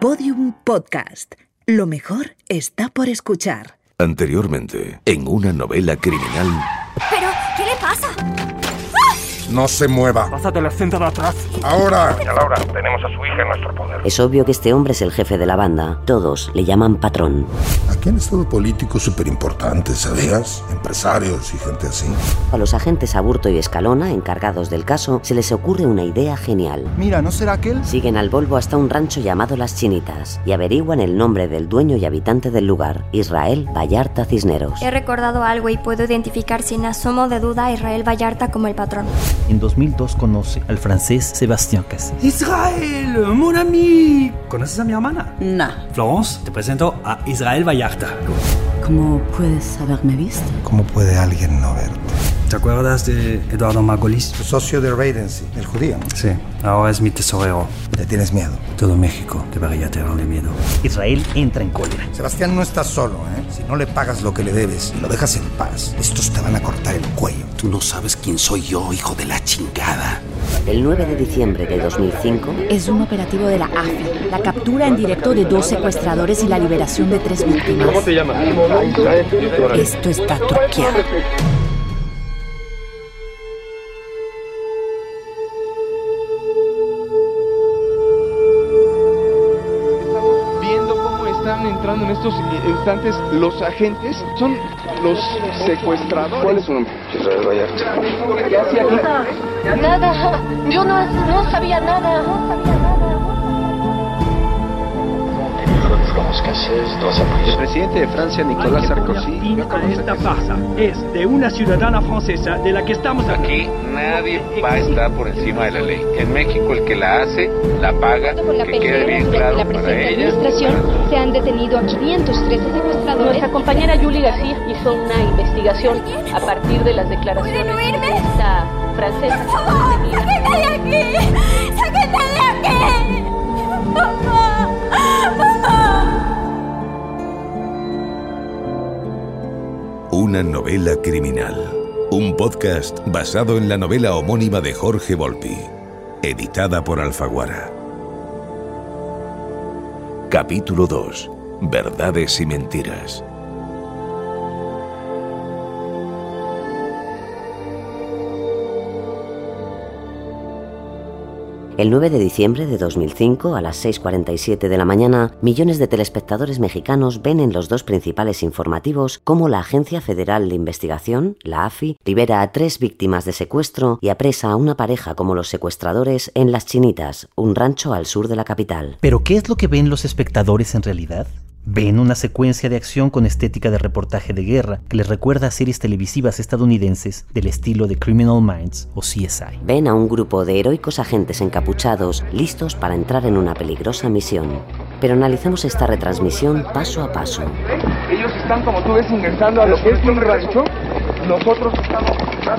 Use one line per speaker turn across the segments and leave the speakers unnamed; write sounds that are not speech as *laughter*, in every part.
Podium Podcast. Lo mejor está por escuchar.
Anteriormente, en una novela criminal.
No se mueva.
Pásate la de atrás.
Ahora.
Doña Laura, tenemos a su hija en nuestro poder.
Es obvio que este hombre es el jefe de la banda. Todos le llaman patrón.
Aquí han estado políticos súper importantes, ¿sabías? Empresarios y gente así.
A los agentes Aburto y Escalona, encargados del caso, se les ocurre una idea genial.
Mira, ¿no será aquel?
Siguen al Volvo hasta un rancho llamado Las Chinitas y averiguan el nombre del dueño y habitante del lugar, Israel Vallarta Cisneros.
He recordado algo y puedo identificar sin asomo de duda a Israel Vallarta como el patrón.
En 2002 conoce al francés Sébastien Cassé.
Israel, mon ami. ¿Conoces a mi hermana?
No.
Florence, te presento a Israel Vallarta.
¿Cómo puedes haberme visto?
¿Cómo puede alguien no verte?
¿Te acuerdas de Eduardo Margolis?
Tu socio de Raidency, el judío.
Sí, ahora es mi tesorero.
¿Le tienes miedo?
Todo México debería tenerle miedo.
Israel entra en cólera.
Sebastián no está solo, ¿eh? Si no le pagas lo que le debes y lo dejas en paz, estos te van a cortar el cuello.
Tú no sabes quién soy yo, hijo de la chingada.
El 9 de diciembre de 2005
Es un operativo de la AFI. La captura en directo de dos secuestradores y la liberación de tres víctimas.
¿Cómo te llamas?
Esto está truqueado.
Estos instantes los agentes. Son los secuestradores. ¿Cuál es su nombre?
Israel Vallarta.
¿Qué hace aquí?
Nada, yo no, no sabía nada, no sabía nada.
El presidente de Francia, Nicolás Sarkozy.
Esta farsa es de una ciudadana francesa de la que estamos
Aquí nadie va a estar por encima de la ley. En México el que la hace, la paga,
Por la
que quede bien claro
la
para ella.
administración se han detenido a 513 secuestradores.
Nuestra compañera Julie García hizo una investigación a partir de las declaraciones de esta francesa.
¡Sáquenme de aquí! ¡Sáquenme de aquí! ¡Papá! ¡Papá!
Una novela criminal. Un podcast basado en la novela homónima de Jorge Volpi. Editada por Alfaguara. Capítulo 2. Verdades y mentiras.
El 9 de diciembre de 2005, a las 6.47 de la mañana, millones de telespectadores mexicanos ven en los dos principales informativos cómo la Agencia Federal de Investigación, la AFI, libera a tres víctimas de secuestro y apresa a una pareja como los secuestradores en Las Chinitas, un rancho al sur de la capital.
Pero ¿qué es lo que ven los espectadores en realidad? Ven una secuencia de acción con estética de reportaje de guerra que les recuerda a series televisivas estadounidenses del estilo de Criminal Minds o CSI.
Ven a un grupo de heroicos agentes encapuchados listos para entrar en una peligrosa misión. Pero analizamos esta retransmisión paso a paso.
Ellos están, como tú ves, ingresando a lo que es un rancho. Nosotros estamos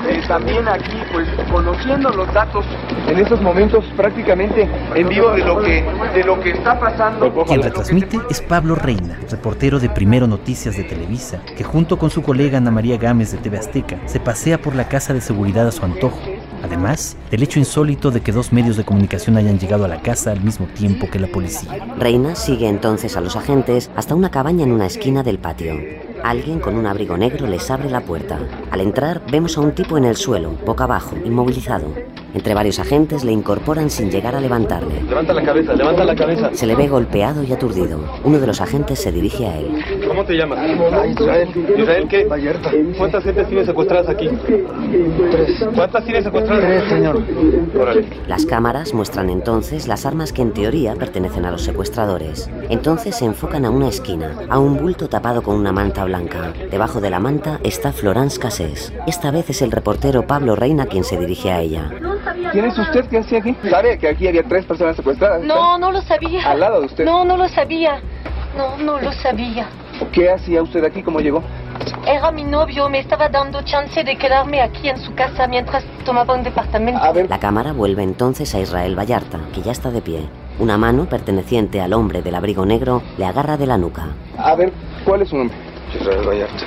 eh, también aquí, pues, conociendo los datos en estos momentos prácticamente en vivo de lo que, de lo que está pasando.
Quien retransmite es Pablo Reina, reportero de Primero Noticias de Televisa, que junto con su colega Ana María Gámez de TV Azteca se pasea por la casa de seguridad a su antojo. Además, del hecho insólito de que dos medios de comunicación hayan llegado a la casa al mismo tiempo que la policía.
Reina sigue entonces a los agentes hasta una cabaña en una esquina del patio. Alguien con un abrigo negro les abre la puerta. Al entrar, vemos a un tipo en el suelo, boca abajo, inmovilizado. Entre varios agentes le incorporan sin llegar a levantarle.
Levanta la cabeza, levanta la cabeza.
Se le ve golpeado y aturdido. Uno de los agentes se dirige a él.
¿Cómo te llamas? Israel. ¿Israel qué? ¿Cuántas gentes tienes secuestradas aquí? Tres. ¿Cuántas tienes secuestradas? Tres, señor. Órale.
Las cámaras muestran entonces las armas que en teoría pertenecen a los secuestradores. Entonces se enfocan a una esquina, a un bulto tapado con una manta blanca. Debajo de la manta está Florence Cassés. Esta vez es el reportero Pablo Reina quien se dirige a ella.
¿Quién es usted? ¿Qué hacía aquí? ¿Sabe que aquí había tres personas secuestradas?
No, no lo sabía.
¿Al lado de usted?
No, no lo sabía. No, no lo sabía.
¿Qué hacía usted aquí? ¿Cómo llegó?
Era mi novio, me estaba dando chance de quedarme aquí en su casa mientras tomaba un departamento.
La cámara vuelve entonces a Israel Vallarta, que ya está de pie. Una mano perteneciente al hombre del abrigo negro le agarra de la nuca.
A ver, ¿cuál es su nombre?
Israel Vallarta.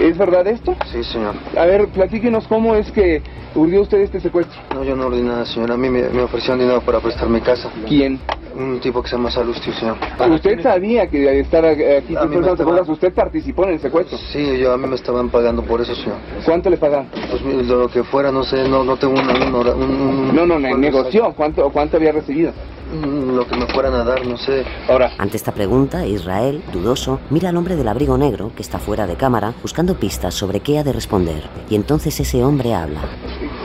¿Es verdad esto?
Sí, señor.
A ver, platíquenos cómo es que urdió usted este secuestro.
No, yo no ordené nada, señor. A mí me, me ofrecieron dinero para prestar mi casa.
¿Quién?
Un tipo que se llama Salustio, señor.
¿Usted sabía que estar aquí
A mí me estaban-
¿Usted participó en el secuestro?
Sí, yo, a mí me estaban pagando por eso, señor.
¿Cuánto le pagan?
Pues mire, lo que fuera, no sé, no, no tengo una, una hora- un, un-
No, no, no,
¿cuánto
negoció. ¿Cuánto, ¿Cuánto había recibido?
Mm, Lo que me fueran a dar, no sé.
Ahora.
Ante esta pregunta, Israel, dudoso, mira al hombre del abrigo negro, que está fuera de cámara, buscando pistas sobre qué ha de responder. Y entonces ese hombre habla.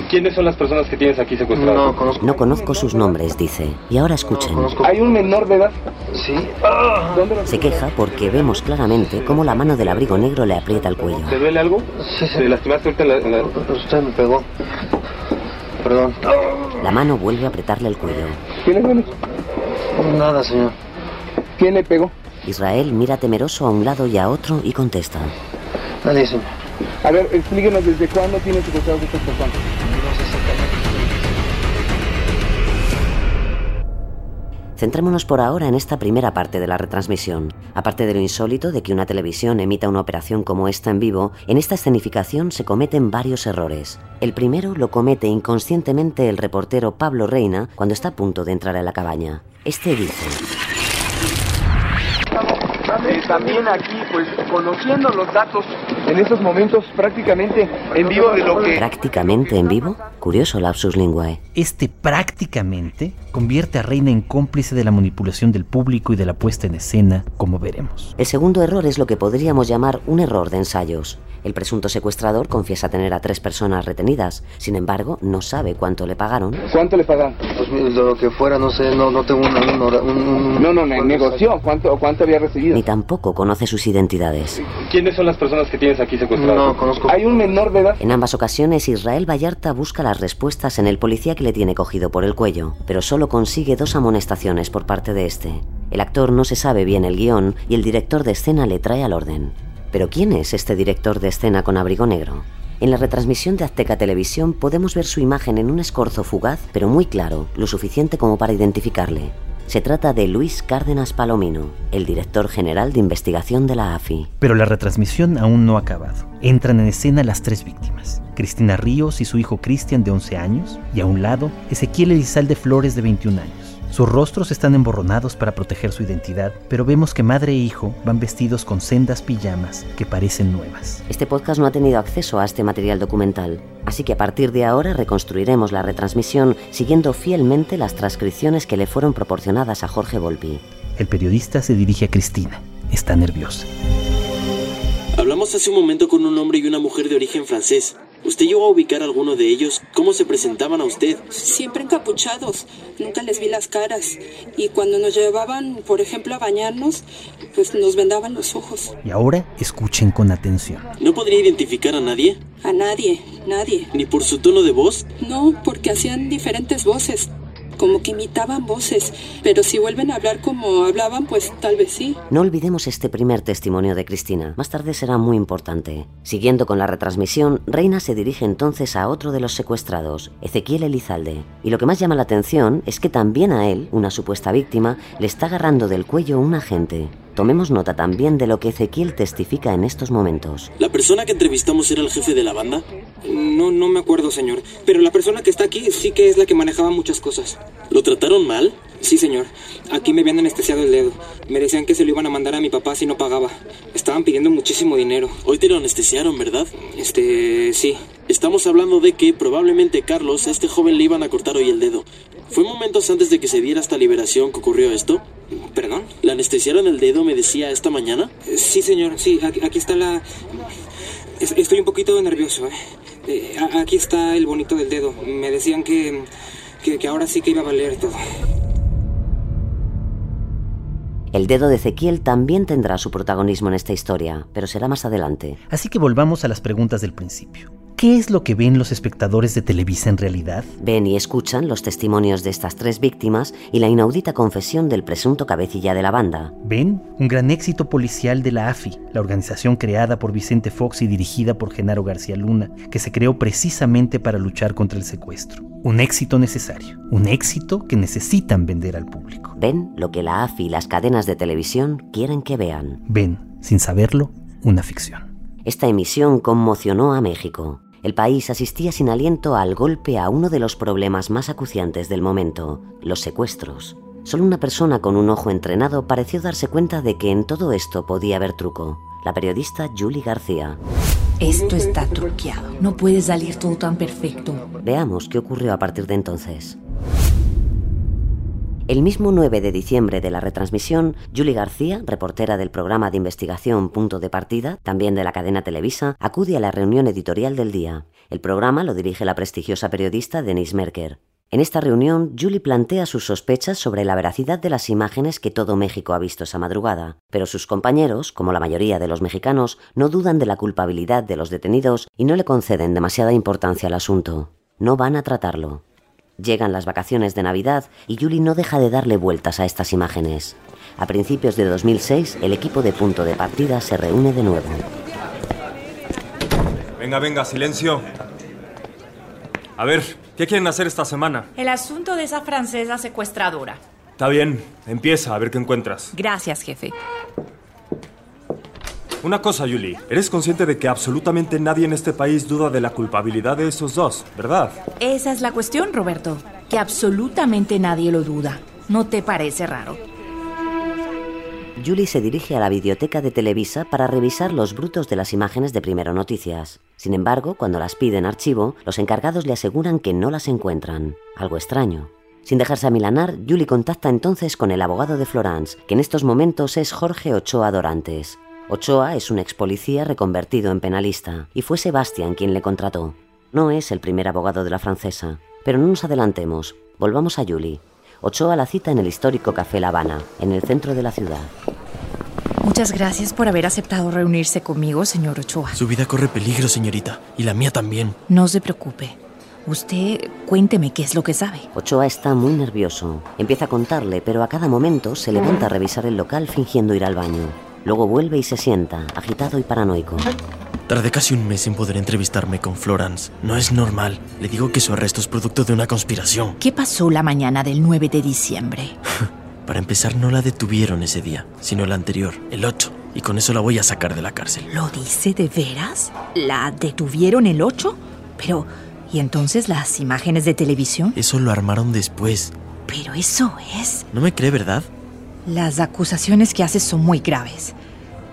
¿Quiénes son las personas que tienes aquí secuestradas?
No, conozco.
No conozco sus nombres, dice. Y ahora escuchen.
¿Hay un menor de edad?
Sí.
¿Dónde
Se queja porque vemos claramente cómo la mano del abrigo negro le aprieta el cuello.
¿Te duele algo?
Sí, sí.
¿Te lastimaste ahorita en la-
Usted me pegó. Perdón.
La mano vuelve a apretarle el cuello.
¿Quién le duele?
Nada, señor.
¿Quién le pegó?
Israel mira temeroso a un lado y a otro y contesta.
Nadie, señor.
A ver, explíquenos desde cuándo tiene secuestrados a estas personas.
Centrémonos por ahora en esta primera parte de la retransmisión. Aparte de lo insólito de que una televisión emita una operación como esta en vivo, en esta escenificación se cometen varios errores. El primero lo comete inconscientemente el reportero Pablo Reina cuando está a punto de entrar a la cabaña. Este dice,
Eh, también aquí, pues, conociendo los datos en estos momentos prácticamente en vivo de lo que...
prácticamente en vivo, curioso lapsus linguae.
Este prácticamente convierte a Reina en cómplice de la manipulación del público y de la puesta en escena, como veremos.
El segundo error es lo que podríamos llamar un error de ensayos. El presunto secuestrador confiesa tener a tres personas retenidas, sin embargo, no sabe cuánto le pagaron.
¿Cuánto le pagan?
Pues lo que fuera, no sé, no, no tengo un, un-
No, no, no, negoció. ¿Cuánto, ¿Cuánto había recibido?
Ni tampoco conoce sus identidades.
¿Quiénes son las personas que tienes aquí secuestradas?
No, conozco.
¿Hay un menor de edad?
En ambas ocasiones, Israel Vallarta busca las respuestas en el policía que le tiene cogido por el cuello, pero solo consigue dos amonestaciones por parte de este. El actor no se sabe bien el guion y el director de escena le trae al orden. Pero ¿quién es este director de escena con abrigo negro? En la retransmisión de Azteca Televisión podemos ver su imagen en un escorzo fugaz, pero muy claro, lo suficiente como para identificarle. Se trata de Luis Cárdenas Palomino, el director general de investigación de la AFI.
Pero la retransmisión aún no ha acabado. Entran en escena las tres víctimas. Cristina Ríos y su hijo Cristian de 11 años, y a un lado Ezequiel Elizalde Flores de 21 años. Sus rostros están emborronados para proteger su identidad, pero vemos que madre e hijo van vestidos con sendas pijamas que parecen nuevas.
Este podcast no ha tenido acceso a este material documental, así que a partir de ahora reconstruiremos la retransmisión siguiendo fielmente las transcripciones que le fueron proporcionadas a Jorge Volpi.
El periodista se dirige a Cristina. Está nerviosa.
Hablamos hace un momento con un hombre y una mujer de origen francés. ¿Usted llegó a ubicar a alguno de ellos? ¿Cómo se presentaban a usted?
Siempre encapuchados, nunca les vi las caras. Y cuando nos llevaban, por ejemplo, a bañarnos, pues nos vendaban los ojos.
Y ahora escuchen con atención.
¿No podría identificar a nadie?
A nadie, nadie.
¿Ni por su tono de voz?
No, porque hacían diferentes voces, como que imitaban voces. Pero si vuelven a hablar como hablaban, pues tal vez sí.
No olvidemos este primer testimonio de Cristina, más tarde será muy importante. Siguiendo con la retransmisión, Reina se dirige entonces a otro de los secuestrados, Ezequiel Elizalde. Y lo que más llama la atención es que también a él, una supuesta víctima, le está agarrando del cuello un agente. Tomemos nota también de lo que Ezequiel testifica en estos momentos.
¿La persona que entrevistamos era el jefe de la banda?
No, no me acuerdo, señor. Pero la persona que está aquí sí que es la que manejaba muchas cosas.
¿Lo trataron mal?
Sí, señor. Aquí me habían anestesiado el dedo. Me decían que se lo iban a mandar a mi papá si no pagaba. Estaban pidiendo muchísimo dinero.
Hoy te lo anestesiaron, ¿verdad?
Este, sí.
Estamos hablando de que probablemente Carlos, a este joven le iban a cortar hoy el dedo. ¿Fue momentos antes de que se diera esta liberación que ocurrió esto?
¿Perdón?
¿Le anestesiaron el dedo, me decía, esta mañana?
Eh, Sí, señor. Sí, aquí, aquí está la... Es- Estoy un poquito nervioso, ¿eh? Eh, Aquí está el bonito del dedo. Me decían que, que, que ahora sí que iba a valer todo.
El dedo de Ezequiel también tendrá su protagonismo en esta historia, pero será más adelante.
Así que volvamos a las preguntas del principio. ¿Qué es lo que ven los espectadores de Televisa en realidad?
Ven y escuchan los testimonios de estas tres víctimas y la inaudita confesión del presunto cabecilla de la banda.
Ven un gran éxito policial de la AFI, la organización creada por Vicente Fox y dirigida por Genaro García Luna, que se creó precisamente para luchar contra el secuestro. Un éxito necesario, un éxito que necesitan vender al público.
Ven lo que la AFI y las cadenas de televisión quieren que vean.
Ven, sin saberlo, una ficción.
Esta emisión conmocionó a México. El país asistía sin aliento al golpe a uno de los problemas más acuciantes del momento, los secuestros. Solo una persona con un ojo entrenado pareció darse cuenta de que en todo esto podía haber truco. La periodista Julie García.
Esto está truqueado. No puede salir todo tan perfecto.
Veamos qué ocurrió a partir de entonces. El mismo 9 de diciembre de la retransmisión, Julie García, reportera del programa de investigación Punto de Partida, también de la cadena Televisa, acude a la reunión editorial del día. El programa lo dirige la prestigiosa periodista Denise Merker. En esta reunión, Julie plantea sus sospechas sobre la veracidad de las imágenes que todo México ha visto esa madrugada, pero sus compañeros, como la mayoría de los mexicanos, no dudan de la culpabilidad de los detenidos y no le conceden demasiada importancia al asunto. No van a tratarlo. Llegan las vacaciones de Navidad y Julie no deja de darle vueltas a estas imágenes. A principios de 2006, el equipo de punto de partida se reúne de nuevo.
Venga, venga, silencio. A ver, ¿qué quieren hacer esta semana?
El asunto de esa francesa secuestradora.
Está bien, empieza a ver qué encuentras.
Gracias, jefe.
Una cosa, Julie. Eres consciente de que absolutamente nadie en este país duda de la culpabilidad de esos dos, ¿verdad?
Esa es la cuestión, Roberto. Que absolutamente nadie lo duda. ¿No te parece raro?
Julie se dirige a la biblioteca de Televisa para revisar los brutos de las imágenes de Primero Noticias. Sin embargo, cuando las pide en archivo, los encargados le aseguran que no las encuentran. Algo extraño. Sin dejarse amilanar, Julie contacta entonces con el abogado de Florence, que en estos momentos es Jorge Ochoa Dorantes. Ochoa es un ex policía reconvertido en penalista y fue Sebastián quien le contrató. No es el primer abogado de la francesa, pero no nos adelantemos. Volvamos a Julie. Ochoa la cita en el histórico Café La Habana, en el centro de la ciudad.
Muchas gracias por haber aceptado reunirse conmigo, señor Ochoa.
Su vida corre peligro, señorita, y la mía también.
No se preocupe. Usted cuénteme qué es lo que sabe.
Ochoa está muy nervioso. Empieza a contarle, pero a cada momento se levanta a revisar el local fingiendo ir al baño. Luego vuelve y se sienta, agitado y paranoico.
Tardé casi un mes sin poder entrevistarme con Florence. No es normal. Le digo que su arresto es producto de una conspiración.
¿Qué pasó la mañana del 9 de diciembre? *laughs*
Para empezar, no la detuvieron ese día, sino el anterior, el 8. Y con eso la voy a sacar de la cárcel.
¿Lo dice de veras? ¿La detuvieron el 8? Pero, ¿y entonces las imágenes de televisión?
Eso lo armaron después.
Pero eso es...
¿No me cree, verdad?
Las acusaciones que haces son muy graves.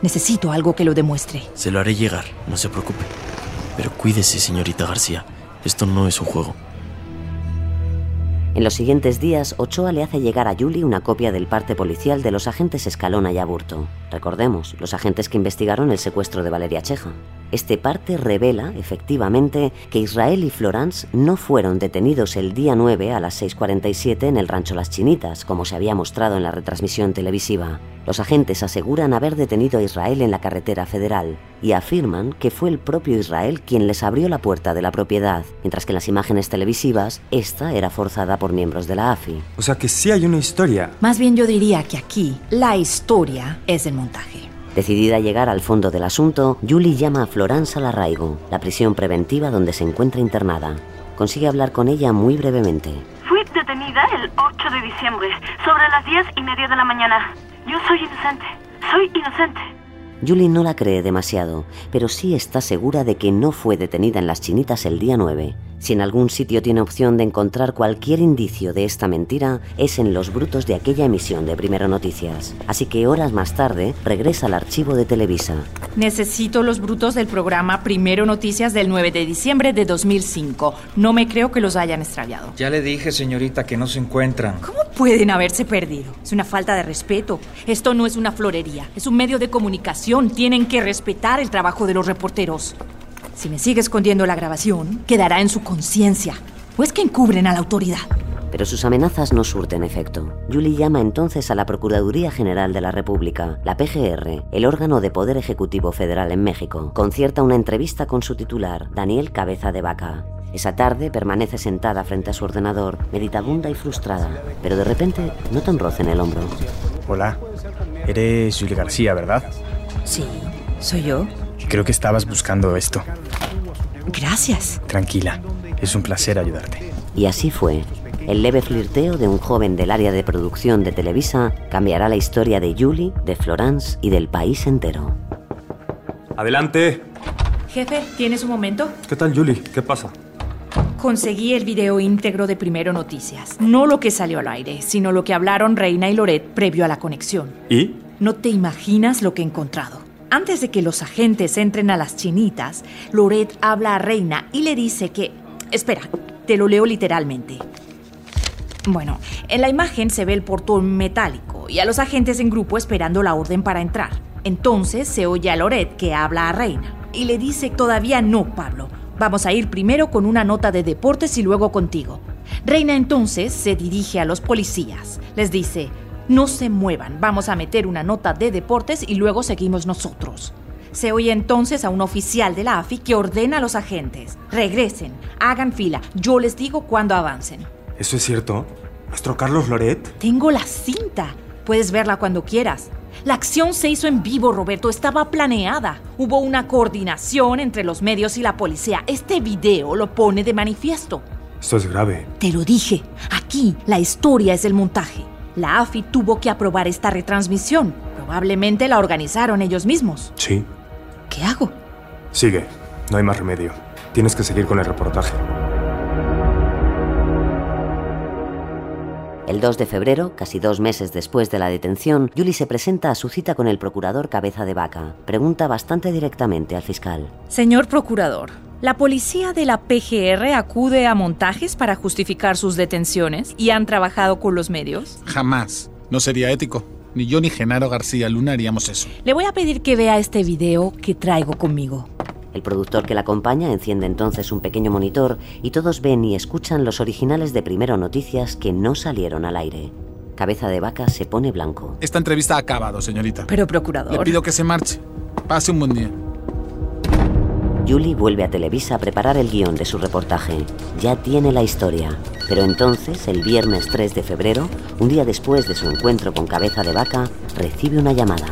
Necesito algo que lo demuestre.
Se lo haré llegar, no se preocupe. Pero cuídese, señorita García. Esto no es un juego.
En los siguientes días, Ochoa le hace llegar a Julie una copia del parte policial de los agentes Escalona y Aburto. Recordemos, los agentes que investigaron el secuestro de Valeria Cheja. Este parte revela, efectivamente, que Israel y Florence no fueron detenidos el día 9 a las 6.47 en el rancho Las Chinitas, como se había mostrado en la retransmisión televisiva. Los agentes aseguran haber detenido a Israel en la carretera federal y afirman que fue el propio Israel quien les abrió la puerta de la propiedad, mientras que en las imágenes televisivas esta era forzada por miembros de la AFI.
O sea que sí hay una historia.
Más bien yo diría que aquí la historia es el montaje.
Decidida a llegar al fondo del asunto, Julie llama a Florence al arraigo, la prisión preventiva donde se encuentra internada. Consigue hablar con ella muy brevemente.
Fui detenida el 8 de diciembre, sobre las 10 y media de la mañana. Yo soy inocente. Soy inocente.
Julie no la cree demasiado, pero sí está segura de que no fue detenida en las chinitas el día 9. Si en algún sitio tiene opción de encontrar cualquier indicio de esta mentira, es en los brutos de aquella emisión de Primero Noticias. Así que horas más tarde regresa al archivo de Televisa.
Necesito los brutos del programa Primero Noticias del 9 de diciembre de 2005. No me creo que los hayan extraviado.
Ya le dije, señorita, que no se encuentran.
¿Cómo pueden haberse perdido? Es una falta de respeto. Esto no es una florería, es un medio de comunicación. Tienen que respetar el trabajo de los reporteros. Si me sigue escondiendo la grabación, quedará en su conciencia. ¿O es que encubren a la autoridad?
Pero sus amenazas no surten efecto. Julie llama entonces a la Procuraduría General de la República, la PGR, el órgano de poder ejecutivo federal en México. Concierta una entrevista con su titular, Daniel Cabeza de Vaca. Esa tarde permanece sentada frente a su ordenador, meditabunda y frustrada, pero de repente nota un roce en el hombro.
Hola, eres Julie García, ¿verdad?
Sí, soy yo.
Creo que estabas buscando esto.
Gracias.
Tranquila, es un placer ayudarte.
Y así fue. El leve flirteo de un joven del área de producción de Televisa cambiará la historia de Julie, de Florence y del país entero.
Adelante.
Jefe, ¿tienes un momento?
¿Qué tal, Julie? ¿Qué pasa?
Conseguí el video íntegro de Primero Noticias. No lo que salió al aire, sino lo que hablaron Reina y Loret previo a la conexión.
¿Y?
No te imaginas lo que he encontrado. Antes de que los agentes entren a las chinitas, Loret habla a Reina y le dice que... Espera, te lo leo literalmente. Bueno, en la imagen se ve el portón metálico y a los agentes en grupo esperando la orden para entrar. Entonces se oye a Loret que habla a Reina y le dice todavía no, Pablo. Vamos a ir primero con una nota de deportes y luego contigo. Reina entonces se dirige a los policías. Les dice, no se muevan, vamos a meter una nota de deportes y luego seguimos nosotros. Se oye entonces a un oficial de la AFI que ordena a los agentes, regresen, hagan fila, yo les digo cuando avancen.
¿Eso es cierto? ¿Nuestro Carlos Loret?
Tengo la cinta, puedes verla cuando quieras. La acción se hizo en vivo, Roberto, estaba planeada. Hubo una coordinación entre los medios y la policía. Este video lo pone de manifiesto.
Esto es grave.
Te lo dije, aquí la historia es el montaje. La AFI tuvo que aprobar esta retransmisión. Probablemente la organizaron ellos mismos.
Sí.
¿Qué hago?
Sigue, no hay más remedio. Tienes que seguir con el reportaje.
El 2 de febrero, casi dos meses después de la detención, Julie se presenta a su cita con el procurador Cabeza de Vaca. Pregunta bastante directamente al fiscal.
Señor procurador, ¿la policía de la PGR acude a montajes para justificar sus detenciones y han trabajado con los medios?
Jamás. No sería ético. Ni yo ni Genaro García Luna haríamos eso.
Le voy a pedir que vea este video que traigo conmigo.
El productor que la acompaña enciende entonces un pequeño monitor y todos ven y escuchan los originales de Primero Noticias que no salieron al aire. Cabeza de vaca se pone blanco.
Esta entrevista ha acabado, señorita.
Pero, procurador.
Le pido que se marche. Pase un buen día.
Julie vuelve a Televisa a preparar el guion de su reportaje. Ya tiene la historia. Pero entonces, el viernes 3 de febrero, un día después de su encuentro con Cabeza de Vaca, recibe una llamada.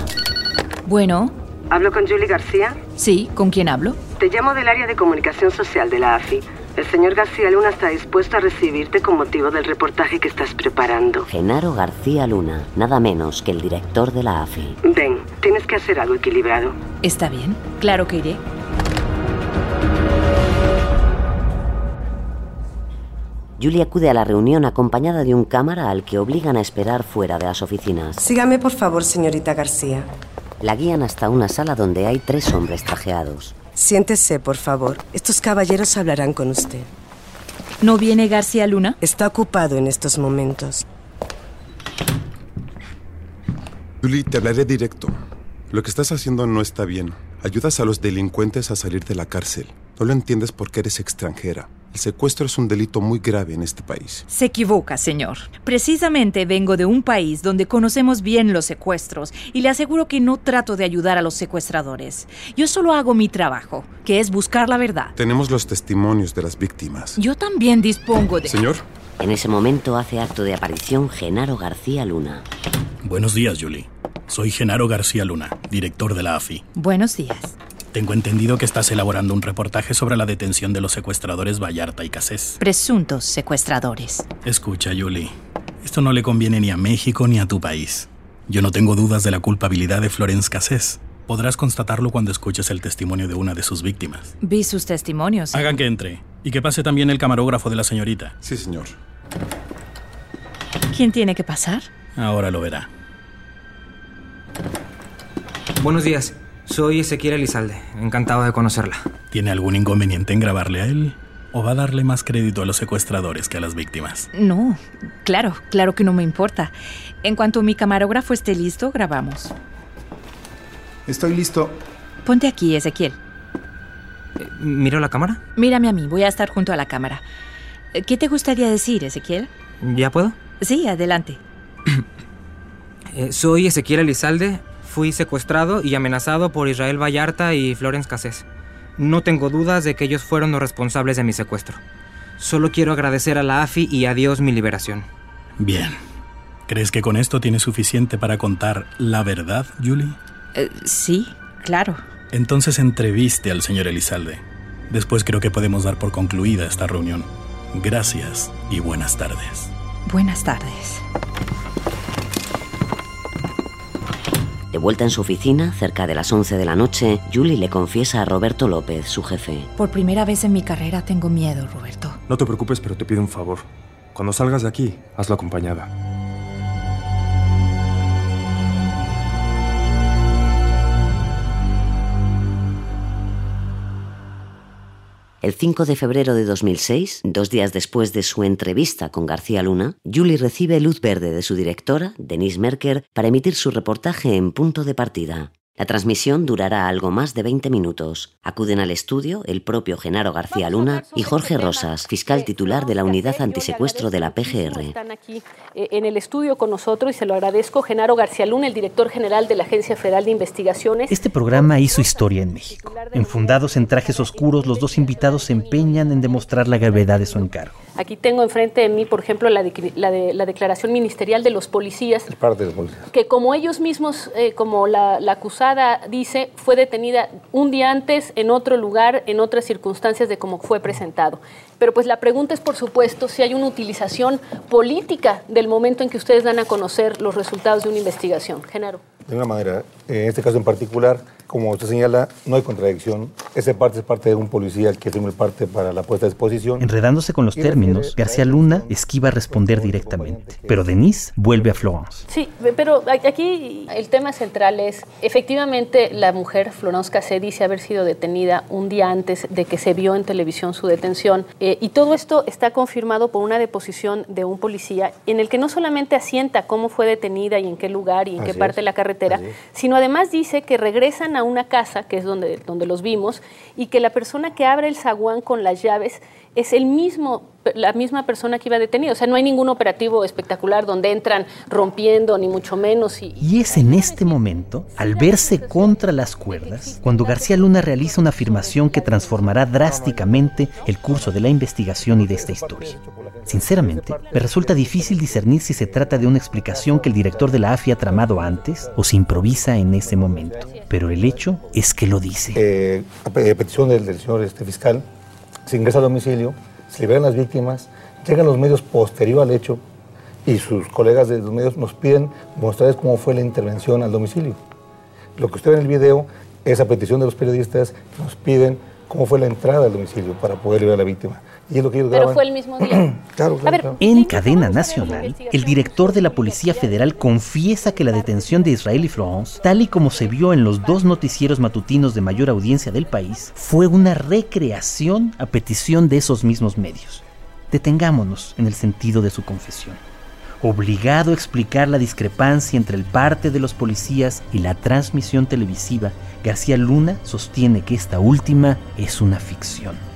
Bueno.
¿Hablo con Julie García?
Sí, ¿con quién hablo?
Te llamo del área de comunicación social de la AFI. El señor García Luna está dispuesto a recibirte con motivo del reportaje que estás preparando.
Genaro García Luna, nada menos que el director de la AFI.
Ven, tienes que hacer algo equilibrado.
Está bien, claro que iré.
Julie acude a la reunión acompañada de un cámara al que obligan a esperar fuera de las oficinas.
Sígame, por favor, señorita García.
La guían hasta una sala donde hay tres hombres trajeados.
Siéntese, por favor. Estos caballeros hablarán con usted.
¿No viene García Luna?
Está ocupado en estos momentos.
Julie, te hablaré directo. Lo que estás haciendo no está bien. Ayudas a los delincuentes a salir de la cárcel. No lo entiendes porque eres extranjera. El secuestro es un delito muy grave en este país.
Se equivoca, señor. Precisamente vengo de un país donde conocemos bien los secuestros y le aseguro que no trato de ayudar a los secuestradores. Yo solo hago mi trabajo, que es buscar la verdad.
Tenemos los testimonios de las víctimas.
Yo también dispongo de...
Señor.
En ese momento hace acto de aparición Genaro García Luna.
Buenos días, Julie. Soy Genaro García Luna, director de la AFI.
Buenos días.
Tengo entendido que estás elaborando un reportaje sobre la detención de los secuestradores Vallarta y Casés.
Presuntos secuestradores.
Escucha, Julie. Esto no le conviene ni a México ni a tu país. Yo no tengo dudas de la culpabilidad de Florence Casés. Podrás constatarlo cuando escuches el testimonio de una de sus víctimas.
Vi sus testimonios.
Hagan que entre. Y que pase también el camarógrafo de la señorita.
Sí, señor.
¿Quién tiene que pasar?
Ahora lo verá.
Buenos días. Soy Ezequiel Elizalde. Encantado de conocerla.
¿Tiene algún inconveniente en grabarle a él? ¿O va a darle más crédito a los secuestradores que a las víctimas?
No, claro, claro que no me importa. En cuanto mi camarógrafo esté listo, grabamos.
Estoy listo.
Ponte aquí, Ezequiel.
¿Miro la cámara?
Mírame a mí, voy a estar junto a la cámara. ¿Qué te gustaría decir, Ezequiel?
¿Ya puedo?
Sí, adelante. *clears throat*
Eh, soy Ezequiel Elizalde. Fui secuestrado y amenazado por Israel Vallarta y Florence Cassés. No tengo dudas de que ellos fueron los responsables de mi secuestro. Solo quiero agradecer a la AFI y a Dios mi liberación.
Bien. ¿Crees que con esto tienes suficiente para contar la verdad, Julie?
Eh, sí, claro.
Entonces entreviste al señor Elizalde. Después creo que podemos dar por concluida esta reunión. Gracias y buenas tardes.
Buenas tardes.
De vuelta en su oficina, cerca de las 11 de la noche, Julie le confiesa a Roberto López, su jefe.
Por primera vez en mi carrera tengo miedo, Roberto.
No te preocupes, pero te pido un favor. Cuando salgas de aquí, hazlo acompañada.
El 5 de febrero de 2006, dos días después de su entrevista con García Luna, Julie recibe luz verde de su directora, Denise Merker, para emitir su reportaje en punto de partida. La transmisión durará algo más de 20 minutos. Acuden al estudio el propio Genaro García Luna y este Jorge Rosas, fiscal titular de la unidad antisecuestro de la PGR.
Están aquí eh, en el estudio con nosotros y se lo agradezco Genaro García Luna, el director general de la Agencia Federal de Investigaciones.
Este programa hizo historia en México. Enfundados en trajes oscuros, los dos invitados se empeñan en demostrar la gravedad de su encargo.
Aquí tengo enfrente de mí, por ejemplo, la, declaración ministerial de los policías.
De parte de los policías.
Que como ellos mismos, eh, como la, la, acusada dice, fue detenida un día antes, en otro lugar, en otras circunstancias de cómo fue presentado. Pero pues la pregunta es, por supuesto, si hay una utilización política del momento en que ustedes dan a conocer los resultados de una investigación. Genaro
de una manera, en este caso en particular, como usted señala, no hay contradicción. Ese parte es parte de un policía que firma el parte para la puesta a disposición.
Enredándose con los términos, García Luna esquiva responder directamente, pero Denise vuelve a Florence.
Sí, pero aquí el tema central es, efectivamente, la mujer Florence Cassé dice haber sido detenida un día antes de que se vio en televisión su detención, eh, y todo esto está confirmado por una deposición de un policía en el que no solamente asienta cómo fue detenida y en qué lugar y en
Así
qué parte
es.
de la carretera, sino además dice que regresan a una casa, que es donde, donde los vimos, y que la persona que abre el zaguán con las llaves es el mismo, la misma persona que iba detenida. O sea, no hay ningún operativo espectacular donde entran rompiendo, ni mucho menos. Y,
es en este momento, al verse contra las cuerdas, cuando García Luna realiza una afirmación que transformará drásticamente el curso de la investigación y de esta historia. Sinceramente, me resulta difícil discernir si se trata de una explicación que el director de la AFI ha tramado antes o se improvisa en ese momento. Pero el hecho es que lo dice.
Eh, a petición del, del señor este fiscal, se ingresa a domicilio, se liberan las víctimas, llegan los medios posterior al hecho y sus colegas de los medios nos piden mostrarles cómo fue la intervención al domicilio. Lo que usted ve en el video es a petición de los periodistas, que nos piden cómo fue la entrada al domicilio para poder liberar a la víctima.
Pero fue el mismo día. *clears throat*
En cadena nacional, el director de la Policía Federal confiesa que la detención de Israel y Florence, tal y como se vio en los dos noticieros matutinos de mayor audiencia del país, fue una recreación a petición de esos mismos medios. Detengámonos en el sentido de su confesión. Obligado a explicar la discrepancia entre el parte de los policías y la transmisión televisiva, García Luna sostiene que esta última es una ficción.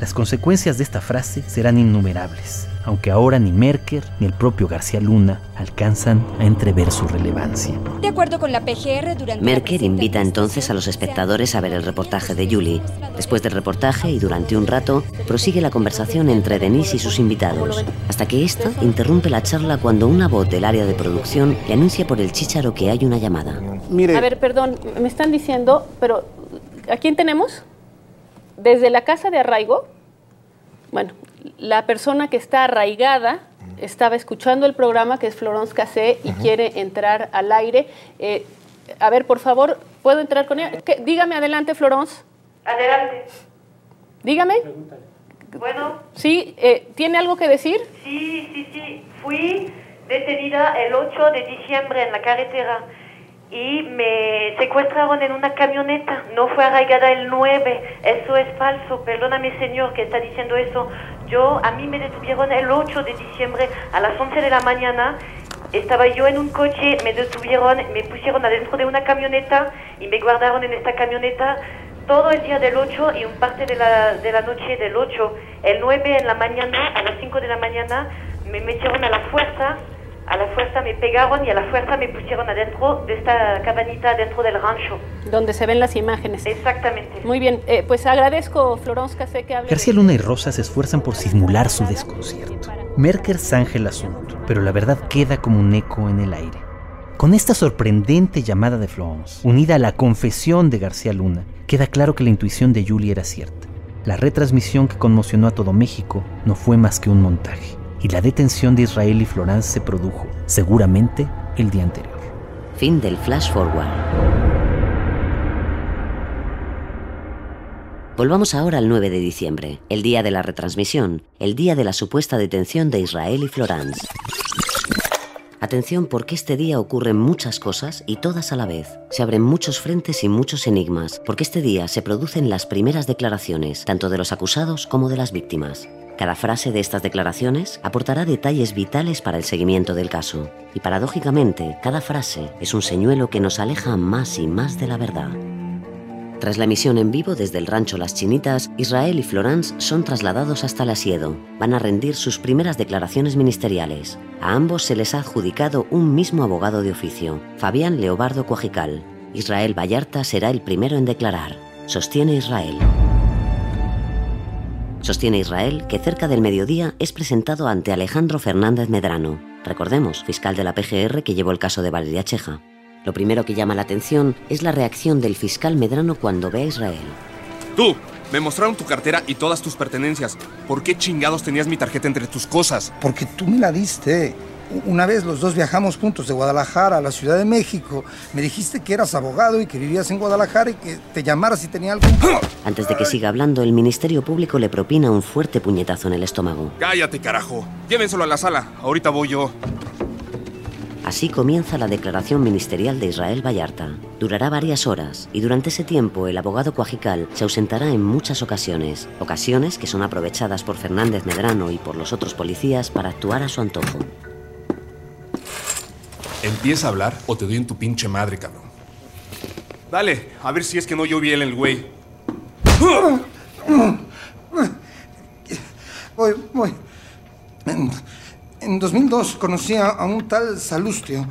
Las consecuencias de esta frase serán innumerables, aunque ahora ni Merker ni el propio García Luna alcanzan a entrever su relevancia.
De acuerdo con la PGR,
Merker invita entonces a los espectadores a ver el reportaje de Julie. Después del reportaje y durante un rato, prosigue la conversación entre Denise y sus invitados, hasta que ésta interrumpe la charla cuando una voz del área de producción le anuncia por el chícharo que hay una llamada. Mire.
A ver, perdón, me están diciendo, pero ¿a quién tenemos? desde la casa de arraigo, bueno, la persona que está arraigada estaba escuchando el programa que es Florence Cassé y quiere entrar al aire. Eh, a ver, por favor, ¿puedo entrar con ella? ¿Qué? Dígame adelante, Florence.
Adelante.
Dígame.
Bueno.
Sí, eh, ¿tiene algo que decir?
Sí, sí, sí. Fui detenida el 8 de diciembre en la carretera y me secuestraron en una camioneta. No fue arraigada el 9. Eso es falso. Perdóname, señor, que está diciendo eso. Yo, a mí me detuvieron el 8 de diciembre a las 11 de la mañana. Estaba yo en un coche, me detuvieron, me pusieron adentro de una camioneta y me guardaron en esta camioneta todo el día del 8 y un parte de la, de la noche del 8. El 9 en la mañana, a las 5 de la mañana, me metieron a la fuerza a la fuerza me pegaron y a la fuerza me pusieron adentro de esta cabanita dentro del rancho.
Donde se ven las imágenes.
Exactamente.
Muy bien, eh, pues agradezco, Florence Café, que hable.
García Luna y Rosa se esfuerzan por simular su desconcierto. Merker zanja el asunto, pero la verdad queda como un eco en el aire. Con esta sorprendente llamada de Florence, unida a la confesión de García Luna, queda claro que la intuición de Julie era cierta. La retransmisión que conmocionó a todo México no fue más que un montaje y la detención de Israel y Florence se produjo, seguramente, el día anterior.
Fin del flash forward. Volvamos ahora al 9 de diciembre, el día de la retransmisión, el día de la supuesta detención de Israel y Florence. Atención porque este día ocurren muchas cosas y todas a la vez. Se abren muchos frentes y muchos enigmas, porque este día se producen las primeras declaraciones, tanto de los acusados como de las víctimas. Cada frase de estas declaraciones aportará detalles vitales para el seguimiento del caso. Y paradójicamente, cada frase es un señuelo que nos aleja más y más de la verdad. Tras la emisión en vivo desde el rancho Las Chinitas, Israel y Florence son trasladados hasta el asiedo. Van a rendir sus primeras declaraciones ministeriales. A ambos se les ha adjudicado un mismo abogado de oficio, Fabián Leobardo Cuajical. Israel Vallarta será el primero en declarar. Sostiene Israel. Sostiene Israel que cerca del mediodía es presentado ante Alejandro Fernández Medrano, recordemos, fiscal de la PGR que llevó el caso de Valeria Cheja. Lo primero que llama la atención es la reacción del fiscal Medrano cuando ve a Israel.
Tú, me mostraron tu cartera y todas tus pertenencias. ¿Por qué chingados tenías mi tarjeta entre tus cosas?
Porque tú me la diste. Una vez los dos viajamos juntos de Guadalajara a la Ciudad de México. Me dijiste que eras abogado y que vivías en Guadalajara y que te llamaras si tenía algún... *coughs*
Antes de que siga hablando, el Ministerio Público le propina un fuerte puñetazo en el estómago.
Cállate, carajo. Llévenselo a la sala. Ahorita voy yo.
Así comienza la declaración ministerial de Israel Vallarta. Durará varias horas y durante ese tiempo el abogado Coajical se ausentará en muchas ocasiones, ocasiones que son aprovechadas por Fernández Medrano y por los otros policías para actuar a su antojo.
Empieza a hablar o te doy en tu pinche madre, cabrón. Dale, a ver si es que no yo bien el güey.
Voy, voy. En, en 2002 conocí a, un tal Salustio.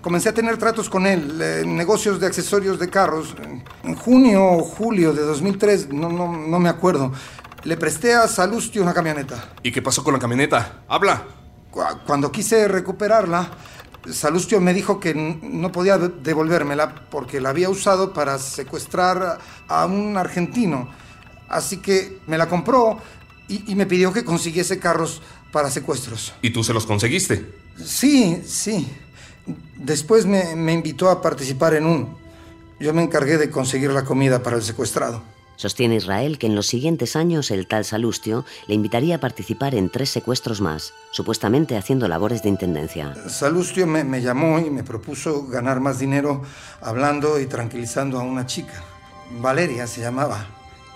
Comencé a tener tratos con él, eh, negocios de accesorios de carros. En junio o julio de 2003, no, no, no me acuerdo, le presté a Salustio una camioneta.
¿Y qué pasó con la camioneta? Habla.
Cu- Cuando quise recuperarla, Salustio me dijo que no podía de- devolvérmela porque la había usado para secuestrar a a un argentino. Así que me la compró y, y me pidió que consiguiese carros para secuestros.
¿Y tú se los conseguiste?
Sí, sí. Después me, me invitó a participar en uno. Yo me encargué de conseguir la comida para el secuestrado.
Sostiene Israel que en los siguientes años el tal Salustio le invitaría a participar en tres secuestros más, supuestamente haciendo labores de intendencia.
Salustio me, me llamó y me propuso ganar más dinero hablando y tranquilizando a una chica. Valeria se llamaba.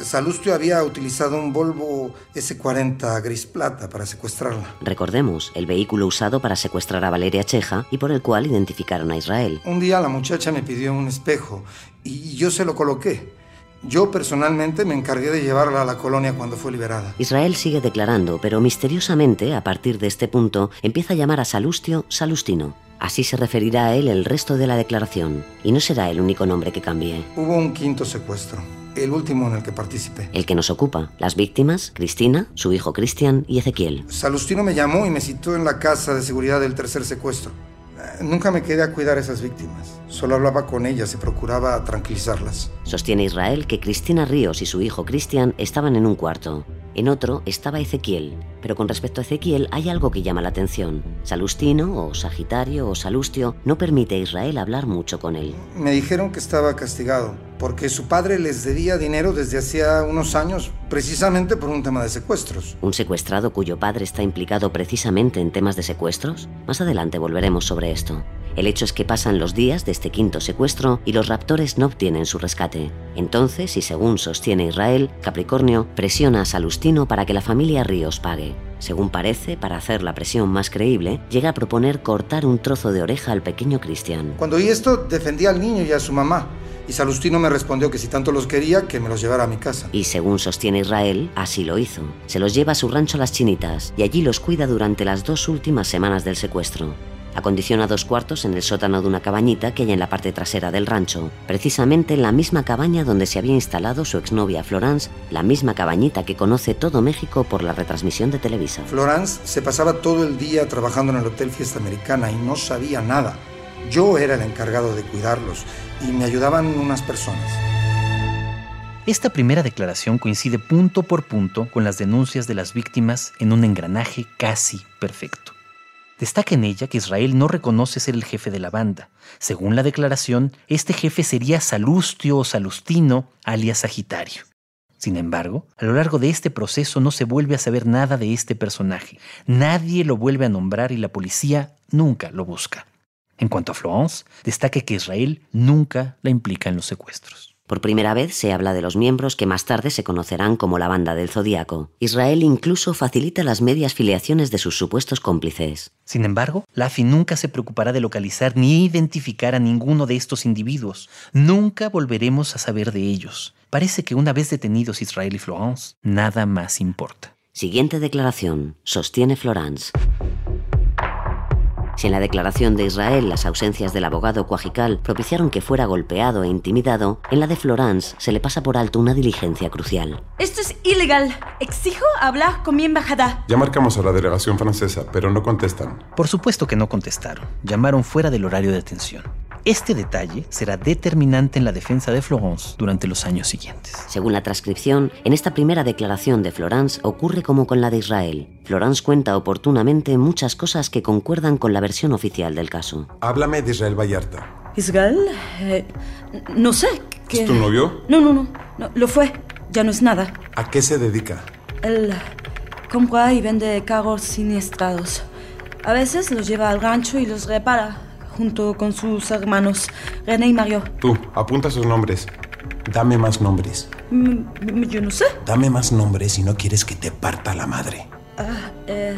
Salustio había utilizado un Volvo S40 gris plata para secuestrarla.
Recordemos, el vehículo usado para secuestrar a Valeria Cheja y por el cual identificaron a Israel.
Un día la muchacha me pidió un espejo y yo se lo coloqué. Yo personalmente me encargué de llevarla a la colonia cuando fue liberada.
Israel sigue declarando, pero misteriosamente, a partir de este punto, empieza a llamar a Salustio Salustino. Así se referirá a él el resto de la declaración, y no será el único nombre que cambie.
Hubo un quinto secuestro, el último en el que participé.
El que nos ocupa, las víctimas, Cristina, su hijo Cristian y Ezequiel.
Salustino me llamó y me citó en la casa de seguridad del tercer secuestro. Nunca me quedé a cuidar a esas víctimas. Solo hablaba con ellas y procuraba tranquilizarlas.
Sostiene Israel que Cristina Ríos y su hijo Cristian estaban en un cuarto. En otro estaba Ezequiel. Pero con respecto a Ezequiel hay algo que llama la atención. Salustino, o Sagitario, o Salustio, no permite a Israel hablar mucho con él.
Me dijeron que estaba castigado porque su padre les debía dinero desde hacía unos años, precisamente por un tema de secuestros.
¿Un secuestrado cuyo padre está implicado precisamente en temas de secuestros? Más adelante volveremos sobre esto. El hecho es que pasan los días de este quinto secuestro y los raptores no obtienen su rescate. Entonces, y según sostiene Israel, Capricornio presiona a Salustino para que la familia Ríos pague. Según parece, para hacer la presión más creíble, llega a proponer cortar un trozo de oreja al pequeño Cristian.
Cuando oí esto, defendí al niño y a su mamá. Y Salustino me respondió que si tanto los quería, que me los llevara a mi casa.
Y según sostiene Israel, así lo hizo. Se los lleva a su rancho Las Chinitas y allí los cuida durante las dos últimas semanas del secuestro. Acondiciona dos cuartos en el sótano de una cabañita que hay en la parte trasera del rancho, precisamente en la misma cabaña donde se había instalado su exnovia Florence, la misma cabañita que conoce todo México por la retransmisión de Televisa.
Florence se pasaba todo el día trabajando en el Hotel Fiesta Americana y no sabía nada. Yo era el encargado de cuidarlos y me ayudaban unas personas.
Esta primera declaración coincide punto por punto con las denuncias de las víctimas en un engranaje casi perfecto. Destaca en ella que Israel no reconoce ser el jefe de la banda. Según la declaración, este jefe sería Salustio o Salustino, alias Sagitario. Sin embargo, a lo largo de este proceso no se vuelve a saber nada de este personaje. Nadie lo vuelve a nombrar y la policía nunca lo busca. En cuanto a Florence, destaca que Israel nunca la implica en los secuestros.
Por primera vez se habla de los miembros que más tarde se conocerán como la banda del Zodíaco. Israel incluso facilita las medias filiaciones de sus supuestos cómplices.
Sin embargo, la AFI nunca se preocupará de localizar ni identificar a ninguno de estos individuos. Nunca volveremos a saber de ellos. Parece que una vez detenidos Israel y Florence, nada más importa.
Siguiente declaración, sostiene Florence. Si en la declaración de Israel las ausencias del abogado Cuajical propiciaron que fuera golpeado e intimidado, en la de Florence se le pasa por alto una diligencia crucial.
Esto es ilegal. Exijo hablar con mi embajada.
Ya marcamos a la delegación francesa, pero no contestan.
Por supuesto que no contestaron. Llamaron fuera del horario de atención. Este detalle será determinante en la defensa de Florence durante los años siguientes.
Según la transcripción, en esta primera declaración de Florence ocurre como con la de Israel. Florence cuenta oportunamente muchas cosas que concuerdan con la versión oficial del caso.
Háblame de Israel Vallarta.
¿Israel? Eh, no sé. ¿qué?
¿Es tu novio?
No, no, no, no. Lo fue. Ya no es nada.
¿A qué se dedica?
Él compra y vende carros siniestrados. A veces los lleva al rancho y los repara junto con sus hermanos, René y Mario.
Tú, apunta sus nombres. Dame más nombres.
Mm, yo no sé.
Dame más nombres si no quieres que te parta la madre.
Ah, eh,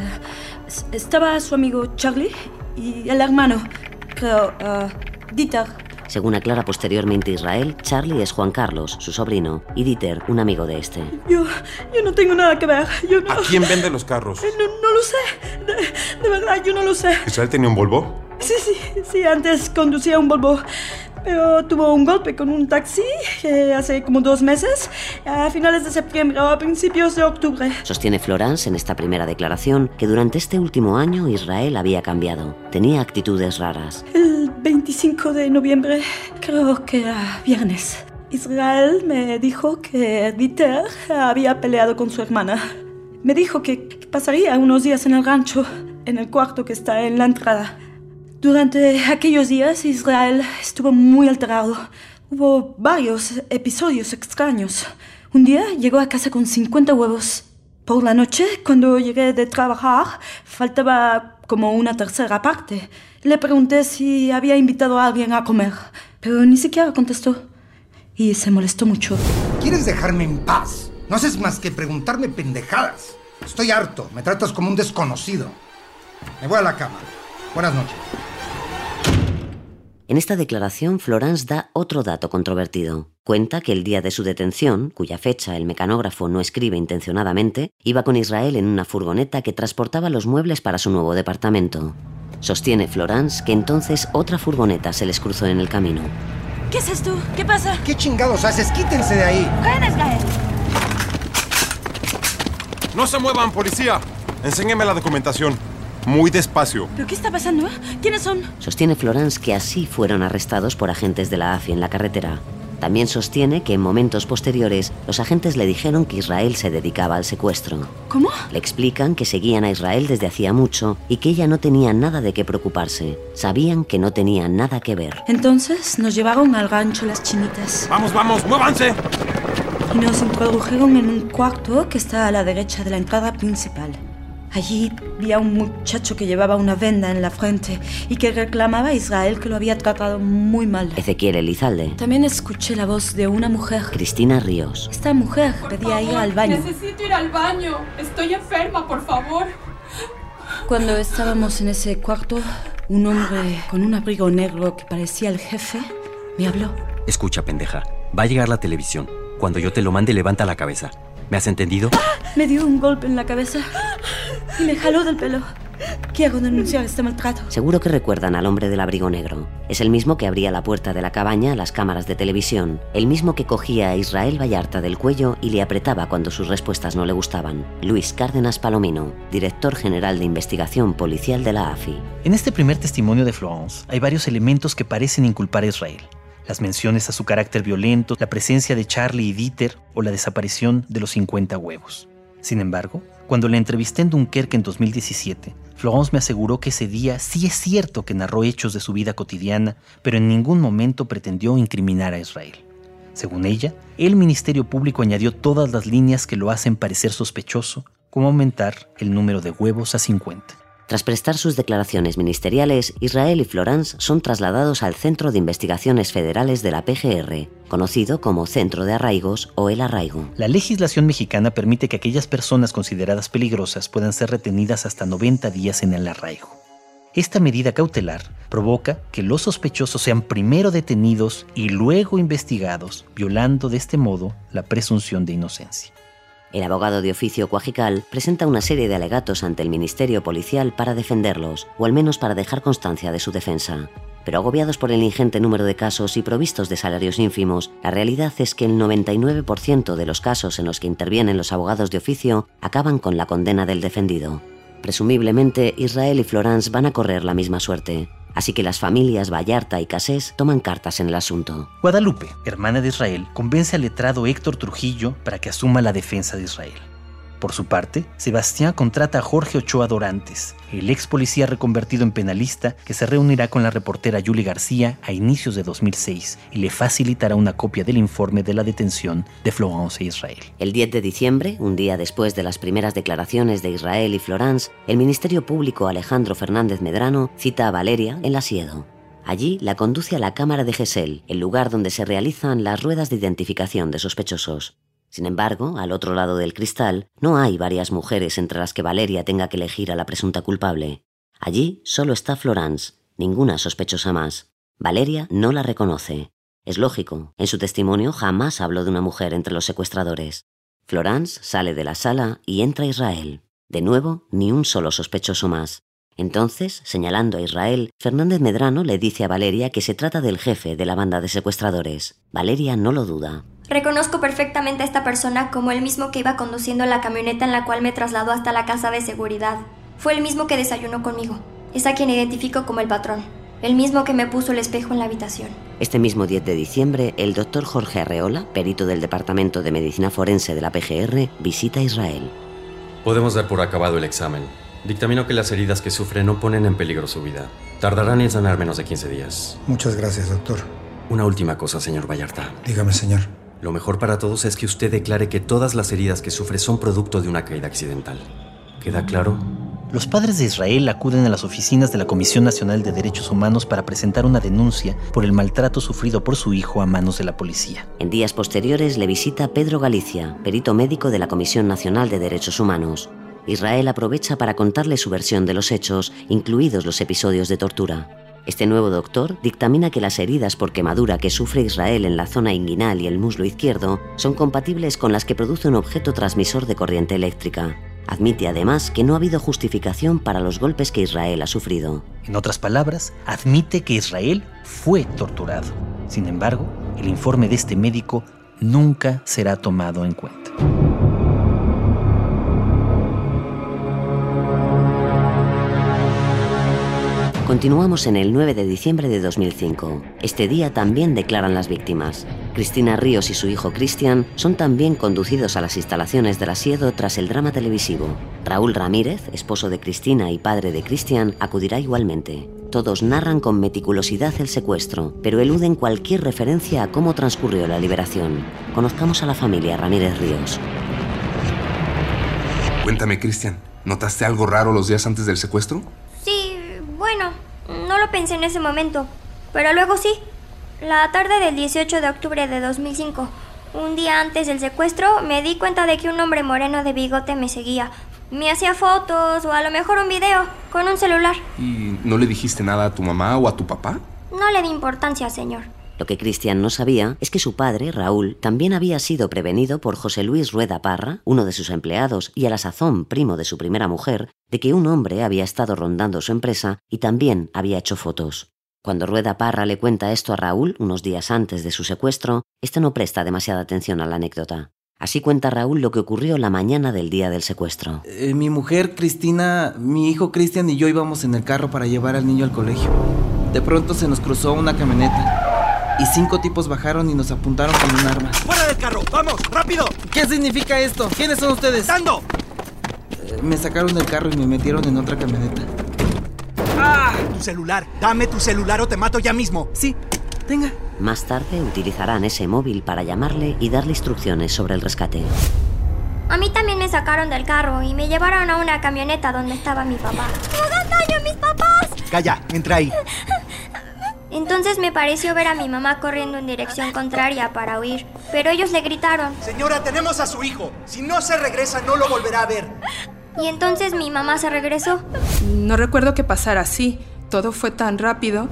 estaba su amigo Charlie y el hermano, creo, uh, Dieter.
Según aclara posteriormente Israel, Charlie es Juan Carlos, su sobrino, y Dieter, un amigo de este.
Yo, yo no tengo nada que ver. Yo no...
¿A quién vende los carros?
Eh, No, no lo sé. De, de verdad, yo no lo sé.
¿Israel tenía un Volvo?
Sí, sí, sí, antes conducía un Volvo. Pero tuvo un golpe con un taxi eh, hace como dos meses, a finales de septiembre o a principios de octubre.
Sostiene Florence en esta primera declaración que durante este último año Israel había cambiado. Tenía actitudes raras.
El 25 de noviembre, creo que era viernes, Israel me dijo que Dieter había peleado con su hermana. Me dijo que pasaría unos días en el rancho, en el cuarto que está en la entrada. Durante aquellos días Israel estuvo muy alterado. Hubo varios episodios extraños. Un día llegó a casa con 50 huevos. Por la noche, cuando llegué de trabajar, faltaba como una tercera parte. Le pregunté si había invitado a alguien a comer, pero ni siquiera contestó. Y se molestó mucho.
¿Quieres dejarme en paz? No haces más que preguntarme pendejadas. Estoy harto. Me tratas como un desconocido. Me voy a la cama. Buenas noches.
En esta declaración, Florence da otro dato controvertido. Cuenta que el día de su detención, cuya fecha el mecanógrafo no escribe intencionadamente, iba con Israel en una furgoneta que transportaba los muebles para su nuevo departamento. Sostiene Florence que entonces otra furgoneta se les cruzó en el camino.
¿Qué es esto? ¿Qué pasa?
¿Qué chingados haces? Quítense de ahí.
¡Ven, Israel!
¡No se muevan, policía! Enséñeme la documentación. Muy despacio.
¿Pero qué está pasando? ¿Quiénes son?
Sostiene Florence que así fueron arrestados por agentes de la AFI en la carretera. También sostiene que en momentos posteriores los agentes le dijeron que Israel se dedicaba al secuestro.
¿Cómo?
Le explican que seguían a Israel desde hacía mucho y que ella no tenía nada de qué preocuparse. Sabían que no tenía nada que ver.
Entonces nos llevaron al rancho las chinitas.
¡Vamos, vamos, muévanse!
Y nos introdujeron en un cuarto que está a la derecha de la entrada principal. Allí vi a un muchacho que llevaba una venda en la frente y que reclamaba a Israel que lo había tratado muy mal.
Ezequiel Elizalde.
También escuché la voz de una mujer.
Cristina Ríos.
Esta mujer pedía ir al baño.
Necesito ir al baño. Estoy enferma, por favor.
Cuando estábamos en ese cuarto, un hombre con un abrigo negro que parecía el jefe me habló.
Escucha, pendeja. Va a llegar la televisión. Cuando yo te lo mande, levanta la cabeza. ¿Me has entendido?
Me dio un golpe en la cabeza y me jaló del pelo. Quiero denunciar este maltrato.
Seguro que recuerdan al hombre del abrigo negro. Es el mismo que abría la puerta de la cabaña a las cámaras de televisión, el mismo que cogía a Israel Vallarta del cuello y le apretaba cuando sus respuestas no le gustaban. Luis Cárdenas Palomino, director general de investigación policial de la AFI.
En este primer testimonio de Florence hay varios elementos que parecen inculpar a Israel. Las menciones a su carácter violento, la presencia de Charlie y Dieter o la desaparición de los 50 huevos. Sin embargo, cuando la entrevisté en Dunkerque en 2017, Florence me aseguró que ese día sí es cierto que narró hechos de su vida cotidiana, pero en ningún momento pretendió incriminar a Israel. Según ella, el Ministerio Público añadió todas las líneas que lo hacen parecer sospechoso, como aumentar el número de huevos a 50.
Tras prestar sus declaraciones ministeriales, Israel y Florence son trasladados al Centro de Investigaciones Federales de la PGR, conocido como Centro de Arraigos o el Arraigo.
La legislación mexicana permite que aquellas personas consideradas peligrosas puedan ser retenidas hasta 90 días en el arraigo. Esta medida cautelar provoca que los sospechosos sean primero detenidos y luego investigados, violando de este modo la presunción de inocencia.
El abogado de oficio Cuajical presenta una serie de alegatos ante el Ministerio Policial para defenderlos, o al menos para dejar constancia de su defensa. Pero agobiados por el ingente número de casos y provistos de salarios ínfimos, la realidad es que el 99% de los casos en los que intervienen los abogados de oficio acaban con la condena del defendido. Presumiblemente, Israel y Florence van a correr la misma suerte, Así que las familias Vallarta y Casés toman cartas en el asunto.
Guadalupe, hermana de Israel, convence al letrado Héctor Trujillo para que asuma la defensa de Israel. Por su parte, Sebastián contrata a Jorge Ochoa Dorantes, el ex policía reconvertido en penalista que se reunirá con la reportera Yuli García a inicios de 2006 y le facilitará una copia del informe de la detención de Florence e Israel.
El 10 de diciembre, un día después de las primeras declaraciones de Israel y Florence, el Ministerio Público Alejandro Fernández Medrano cita a Valeria en la Siedo. Allí la conduce a la Cámara de Gesell, el lugar donde se realizan las ruedas de identificación de sospechosos. Sin embargo, al otro lado del cristal, no hay varias mujeres entre las que Valeria tenga que elegir a la presunta culpable. Allí solo está Florence, ninguna sospechosa más. Valeria no la reconoce. Es lógico, en su testimonio jamás habló de una mujer entre los secuestradores. Florence sale de la sala y entra Israel. De nuevo, ni un solo sospechoso más. Entonces, señalando a Israel, Fernández Medrano le dice a Valeria que se trata del jefe de la banda de secuestradores. Valeria no lo duda.
Reconozco perfectamente a esta persona como el mismo que iba conduciendo la camioneta en la cual me trasladó hasta la casa de seguridad. Fue el mismo que desayunó conmigo. Es a quien identifico como el patrón. El mismo que me puso el espejo en la habitación.
Este mismo 10 de diciembre, el doctor Jorge Arreola, perito del Departamento de Medicina Forense de la PGR, visita Israel.
Podemos dar por acabado el examen. Dictamino que las heridas que sufre no ponen en peligro su vida. Tardarán en sanar menos de 15 días.
Muchas gracias, doctor.
Una última cosa, señor Vallarta.
Dígame, señor.
Lo mejor para todos es que usted declare que todas las heridas que sufre son producto de una caída accidental. ¿Queda claro?
Los padres de Israel acuden a las oficinas de la Comisión Nacional de Derechos Humanos para presentar una denuncia por el maltrato sufrido por su hijo a manos de la policía.
En días posteriores le visita Pedro Galicia, perito médico de la Comisión Nacional de Derechos Humanos. Israel aprovecha para contarle su versión de los hechos, incluidos los episodios de tortura. Este nuevo doctor dictamina que las heridas por quemadura que sufre Israel en la zona inguinal y el muslo izquierdo son compatibles con las que produce un objeto transmisor de corriente eléctrica. Admite además que no ha habido justificación para los golpes que Israel ha sufrido.
En otras palabras, admite que Israel fue torturado. Sin embargo, el informe de este médico nunca será tomado en cuenta.
Continuamos en el 9 de diciembre de 2005. Este día también declaran las víctimas. Cristina Ríos y su hijo Cristian son también conducidos a las instalaciones del asiedo tras el drama televisivo. Raúl Ramírez, esposo de Cristina y padre de Cristian, acudirá igualmente. Todos narran con meticulosidad el secuestro, pero eluden cualquier referencia a cómo transcurrió la liberación. Conozcamos a la familia Ramírez Ríos.
Cuéntame, Cristian, ¿notaste algo raro los días antes del secuestro?
Bueno, no lo pensé en ese momento, pero luego sí. La tarde del 18 de octubre de 2005, un día antes del secuestro, me di cuenta de que un hombre moreno de bigote me seguía. Me hacía fotos o a lo mejor un video con un celular.
¿Y no le dijiste nada a tu mamá o a tu papá?
No le di importancia, señor.
Lo que Cristian no sabía es que su padre, Raúl, también había sido prevenido por José Luis Rueda Parra, uno de sus empleados y a la sazón primo de su primera mujer, de que un hombre había estado rondando su empresa y también había hecho fotos. Cuando Rueda Parra le cuenta esto a Raúl unos días antes de su secuestro, este no presta demasiada atención a la anécdota. Así cuenta Raúl lo que ocurrió la mañana del día del secuestro.
Eh, mi mujer Cristina, mi hijo Cristian y yo íbamos en el carro para llevar al niño al colegio. De pronto se nos cruzó una camioneta y cinco tipos bajaron y nos apuntaron con un arma.
¡Fuera del carro! ¡Vamos! ¡Rápido!
¿Qué significa esto? ¿Quiénes son ustedes?
¡Dando!
Eh, me sacaron del carro y me metieron en otra camioneta.
¡Ah! Tu celular. Dame tu celular o te mato ya mismo.
Sí, tenga.
Más tarde utilizarán ese móvil para llamarle y darle instrucciones sobre el rescate.
A mí también me sacaron del carro y me llevaron a una camioneta donde estaba mi papá. ¡Me hagan daño a mis papás!
Calla, entra ahí.
Entonces me pareció ver a mi mamá corriendo en dirección contraria para huir, pero ellos le gritaron.
Señora, tenemos a su hijo. Si no se regresa, no lo volverá a ver.
Y entonces mi mamá se regresó.
No recuerdo que pasara así. Todo fue tan rápido.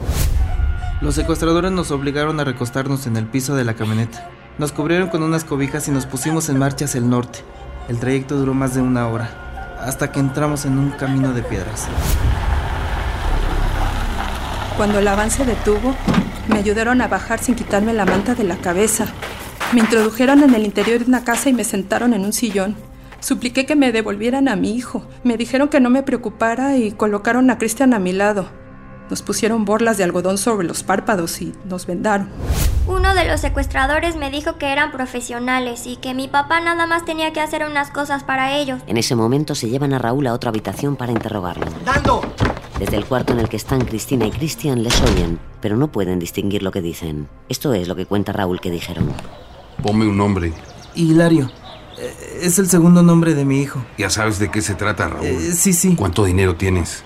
Los secuestradores nos obligaron a recostarnos en el piso de la camioneta. Nos cubrieron con unas cobijas y nos pusimos en marcha hacia el norte. El trayecto duró más de una hora, hasta que entramos en un camino de piedras.
Cuando el avance detuvo, me ayudaron a bajar sin quitarme la manta de la cabeza. Me introdujeron en el interior de una casa y me sentaron en un sillón. Supliqué que me devolvieran a mi hijo. Me dijeron que no me preocupara y colocaron a Cristian a mi lado. Nos pusieron borlas de algodón sobre los párpados y nos vendaron.
Uno de los secuestradores me dijo que eran profesionales y que mi papá nada más tenía que hacer unas cosas para ellos.
En ese momento se llevan a Raúl a otra habitación para interrogarlo.
¡Dando!
Desde el cuarto en el que están Cristina y Cristian les oyen, pero no pueden distinguir lo que dicen. Esto es lo que cuenta Raúl que dijeron.
Ponme un nombre.
Hilario. Eh, Es el segundo nombre de mi hijo.
Ya sabes de qué se trata, Raúl.
Eh, sí, sí.
¿Cuánto dinero tienes?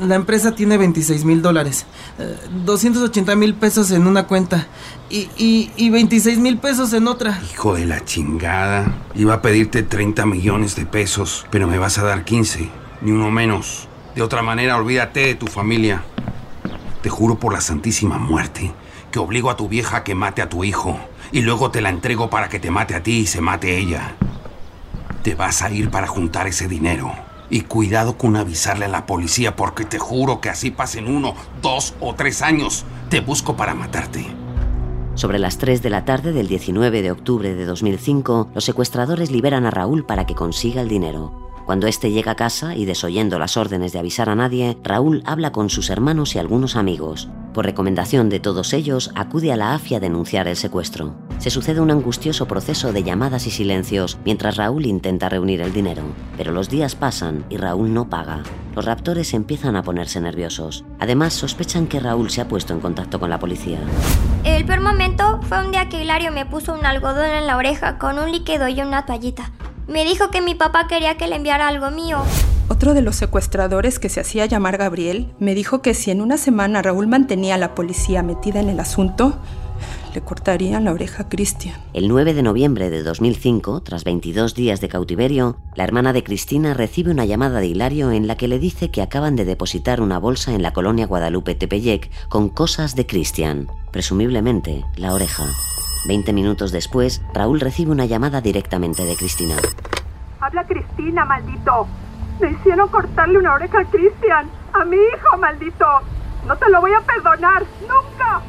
La empresa tiene 26 mil dólares. Eh, 280 mil pesos en una cuenta. Y, y, y 26 mil pesos en otra.
Hijo de la chingada. Iba a pedirte 30 millones de pesos, pero me vas a dar 15. Ni uno menos. De otra manera, olvídate de tu familia. Te juro por la Santísima Muerte que obligo a tu vieja a que mate a tu hijo. Y luego te la entrego para que te mate a ti y se mate ella. Te vas a ir para juntar ese dinero. Y cuidado con avisarle a la policía porque te juro que así pasen uno, dos o tres años. Te busco para matarte.
Sobre las 3 de la tarde del 19 de octubre de 2005, los secuestradores liberan a Raúl para que consiga el dinero. Cuando éste llega a casa y desoyendo las órdenes de avisar a nadie, Raúl habla con sus hermanos y algunos amigos. Por recomendación de todos ellos, acude a la AFI a denunciar el secuestro. Se sucede un angustioso proceso de llamadas y silencios mientras Raúl intenta reunir el dinero. Pero los días pasan y Raúl no paga. Los raptores empiezan a ponerse nerviosos. Además, sospechan que Raúl se ha puesto en contacto con la policía.
El peor momento fue un día que Hilario me puso un algodón en la oreja con un líquido y una toallita. Me dijo que mi papá quería que le enviara algo mío.
Otro de los secuestradores, que se hacía llamar Gabriel, me dijo que si en una semana Raúl mantenía a la policía metida en el asunto, le cortarían la oreja a Cristian.
El 9 de noviembre de 2005, tras 22 días de cautiverio, la hermana de Cristina recibe una llamada de Hilario en la que le dice que acaban de depositar una bolsa en la colonia Guadalupe Tepeyec con cosas de Cristian, presumiblemente la oreja. Veinte minutos después, Raúl recibe una llamada directamente de Cristina.
Habla Cristina, maldito. Me hicieron cortarle una oreja a Cristian. A mi hijo, maldito. No te lo voy a perdonar. Nunca.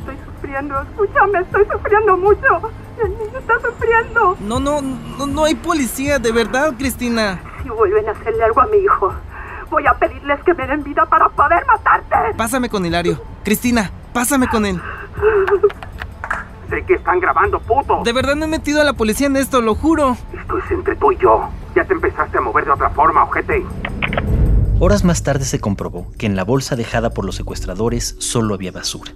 Estoy sufriendo. Escúchame, estoy sufriendo mucho. El niño está sufriendo.
No, no, no, no hay policía, de verdad, Cristina.
Si vuelven a hacerle algo a mi hijo, voy a pedirles que me den vida para poder matarte.
Pásame con Hilario. Cristina, pásame con él.
Sé que están grabando, puto.
De verdad no he metido a la policía en esto, lo juro.
Esto es entre tú y yo. Ya te empezaste a mover de otra forma, ojete.
Horas más tarde se comprobó que en la bolsa dejada por los secuestradores solo había basura.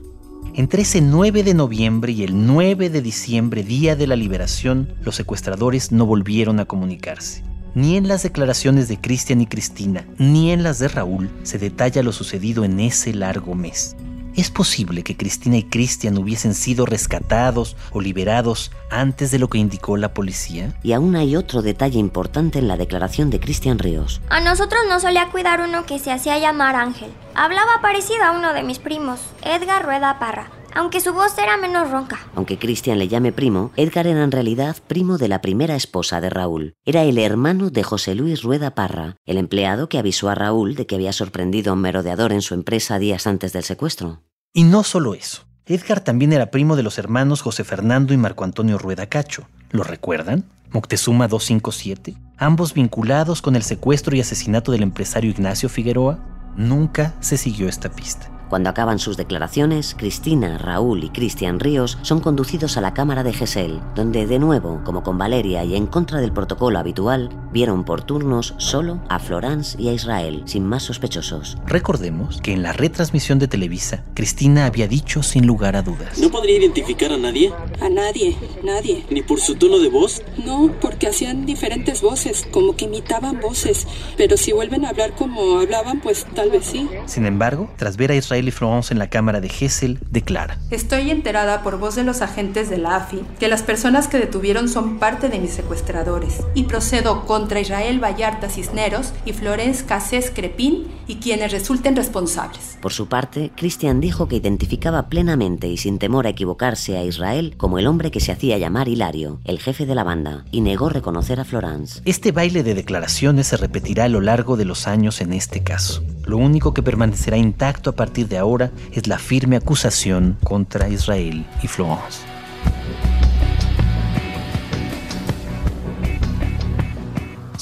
Entre ese 9 de noviembre y el 9 de diciembre, día de la liberación, los secuestradores no volvieron a comunicarse. Ni en las declaraciones de Cristian y Cristina, ni en las de Raúl se detalla lo sucedido en ese largo mes. ¿Es posible que Cristina y Cristian hubiesen sido rescatados o liberados antes de lo que indicó la policía?
Y aún hay otro detalle importante en la declaración de Cristian Ríos.
A nosotros nos solía cuidar uno que se hacía llamar Ángel. Hablaba parecido a uno de mis primos, Edgar Rueda Parra, aunque su voz era menos ronca.
Aunque Cristian le llame primo, Edgar era en realidad primo de la primera esposa de Raúl. Era el hermano de José Luis Rueda Parra, el empleado que avisó a Raúl de que había sorprendido a un merodeador en su empresa días antes del secuestro.
Y no solo eso. Edgar también era primo de los hermanos José Fernando y Marco Antonio Rueda Cacho. ¿Lo recuerdan? Moctezuma 257. Ambos vinculados con el secuestro y asesinato del empresario Ignacio Figueroa. Nunca se siguió esta pista.
Cuando acaban sus declaraciones, Cristina, Raúl y Cristian Ríos son conducidos a la cámara de Gesell, donde de nuevo, como con Valeria y en contra del protocolo habitual, vieron por turnos solo a Florence y a Israel, sin más sospechosos.
Recordemos que en la retransmisión de Televisa, Cristina había dicho sin lugar a dudas.
¿No podría identificar a nadie?
A nadie, nadie.
¿Ni por su tono de voz?
No, porque hacían diferentes voces, como que imitaban voces. Pero si vuelven a hablar como hablaban, pues tal vez sí.
Sin embargo, tras ver a Israel y Florence en la cámara de Hessel, declara.
Estoy enterada por voz de los agentes de la AFI que las personas que detuvieron son parte de mis secuestradores. Y procedo contra Israel Vallarta Cisneros y Florence Casés Crepín y quienes resulten responsables.
Por su parte, Christian dijo que identificaba plenamente y sin temor a equivocarse a Israel como el hombre que se hacía llamar Hilario, el jefe de la banda, y negó reconocer a Florence.
Este baile de declaraciones se repetirá a lo largo de los años en este caso. Lo único que permanecerá intacto a partir de ahora es la firme acusación contra Israel y Florence.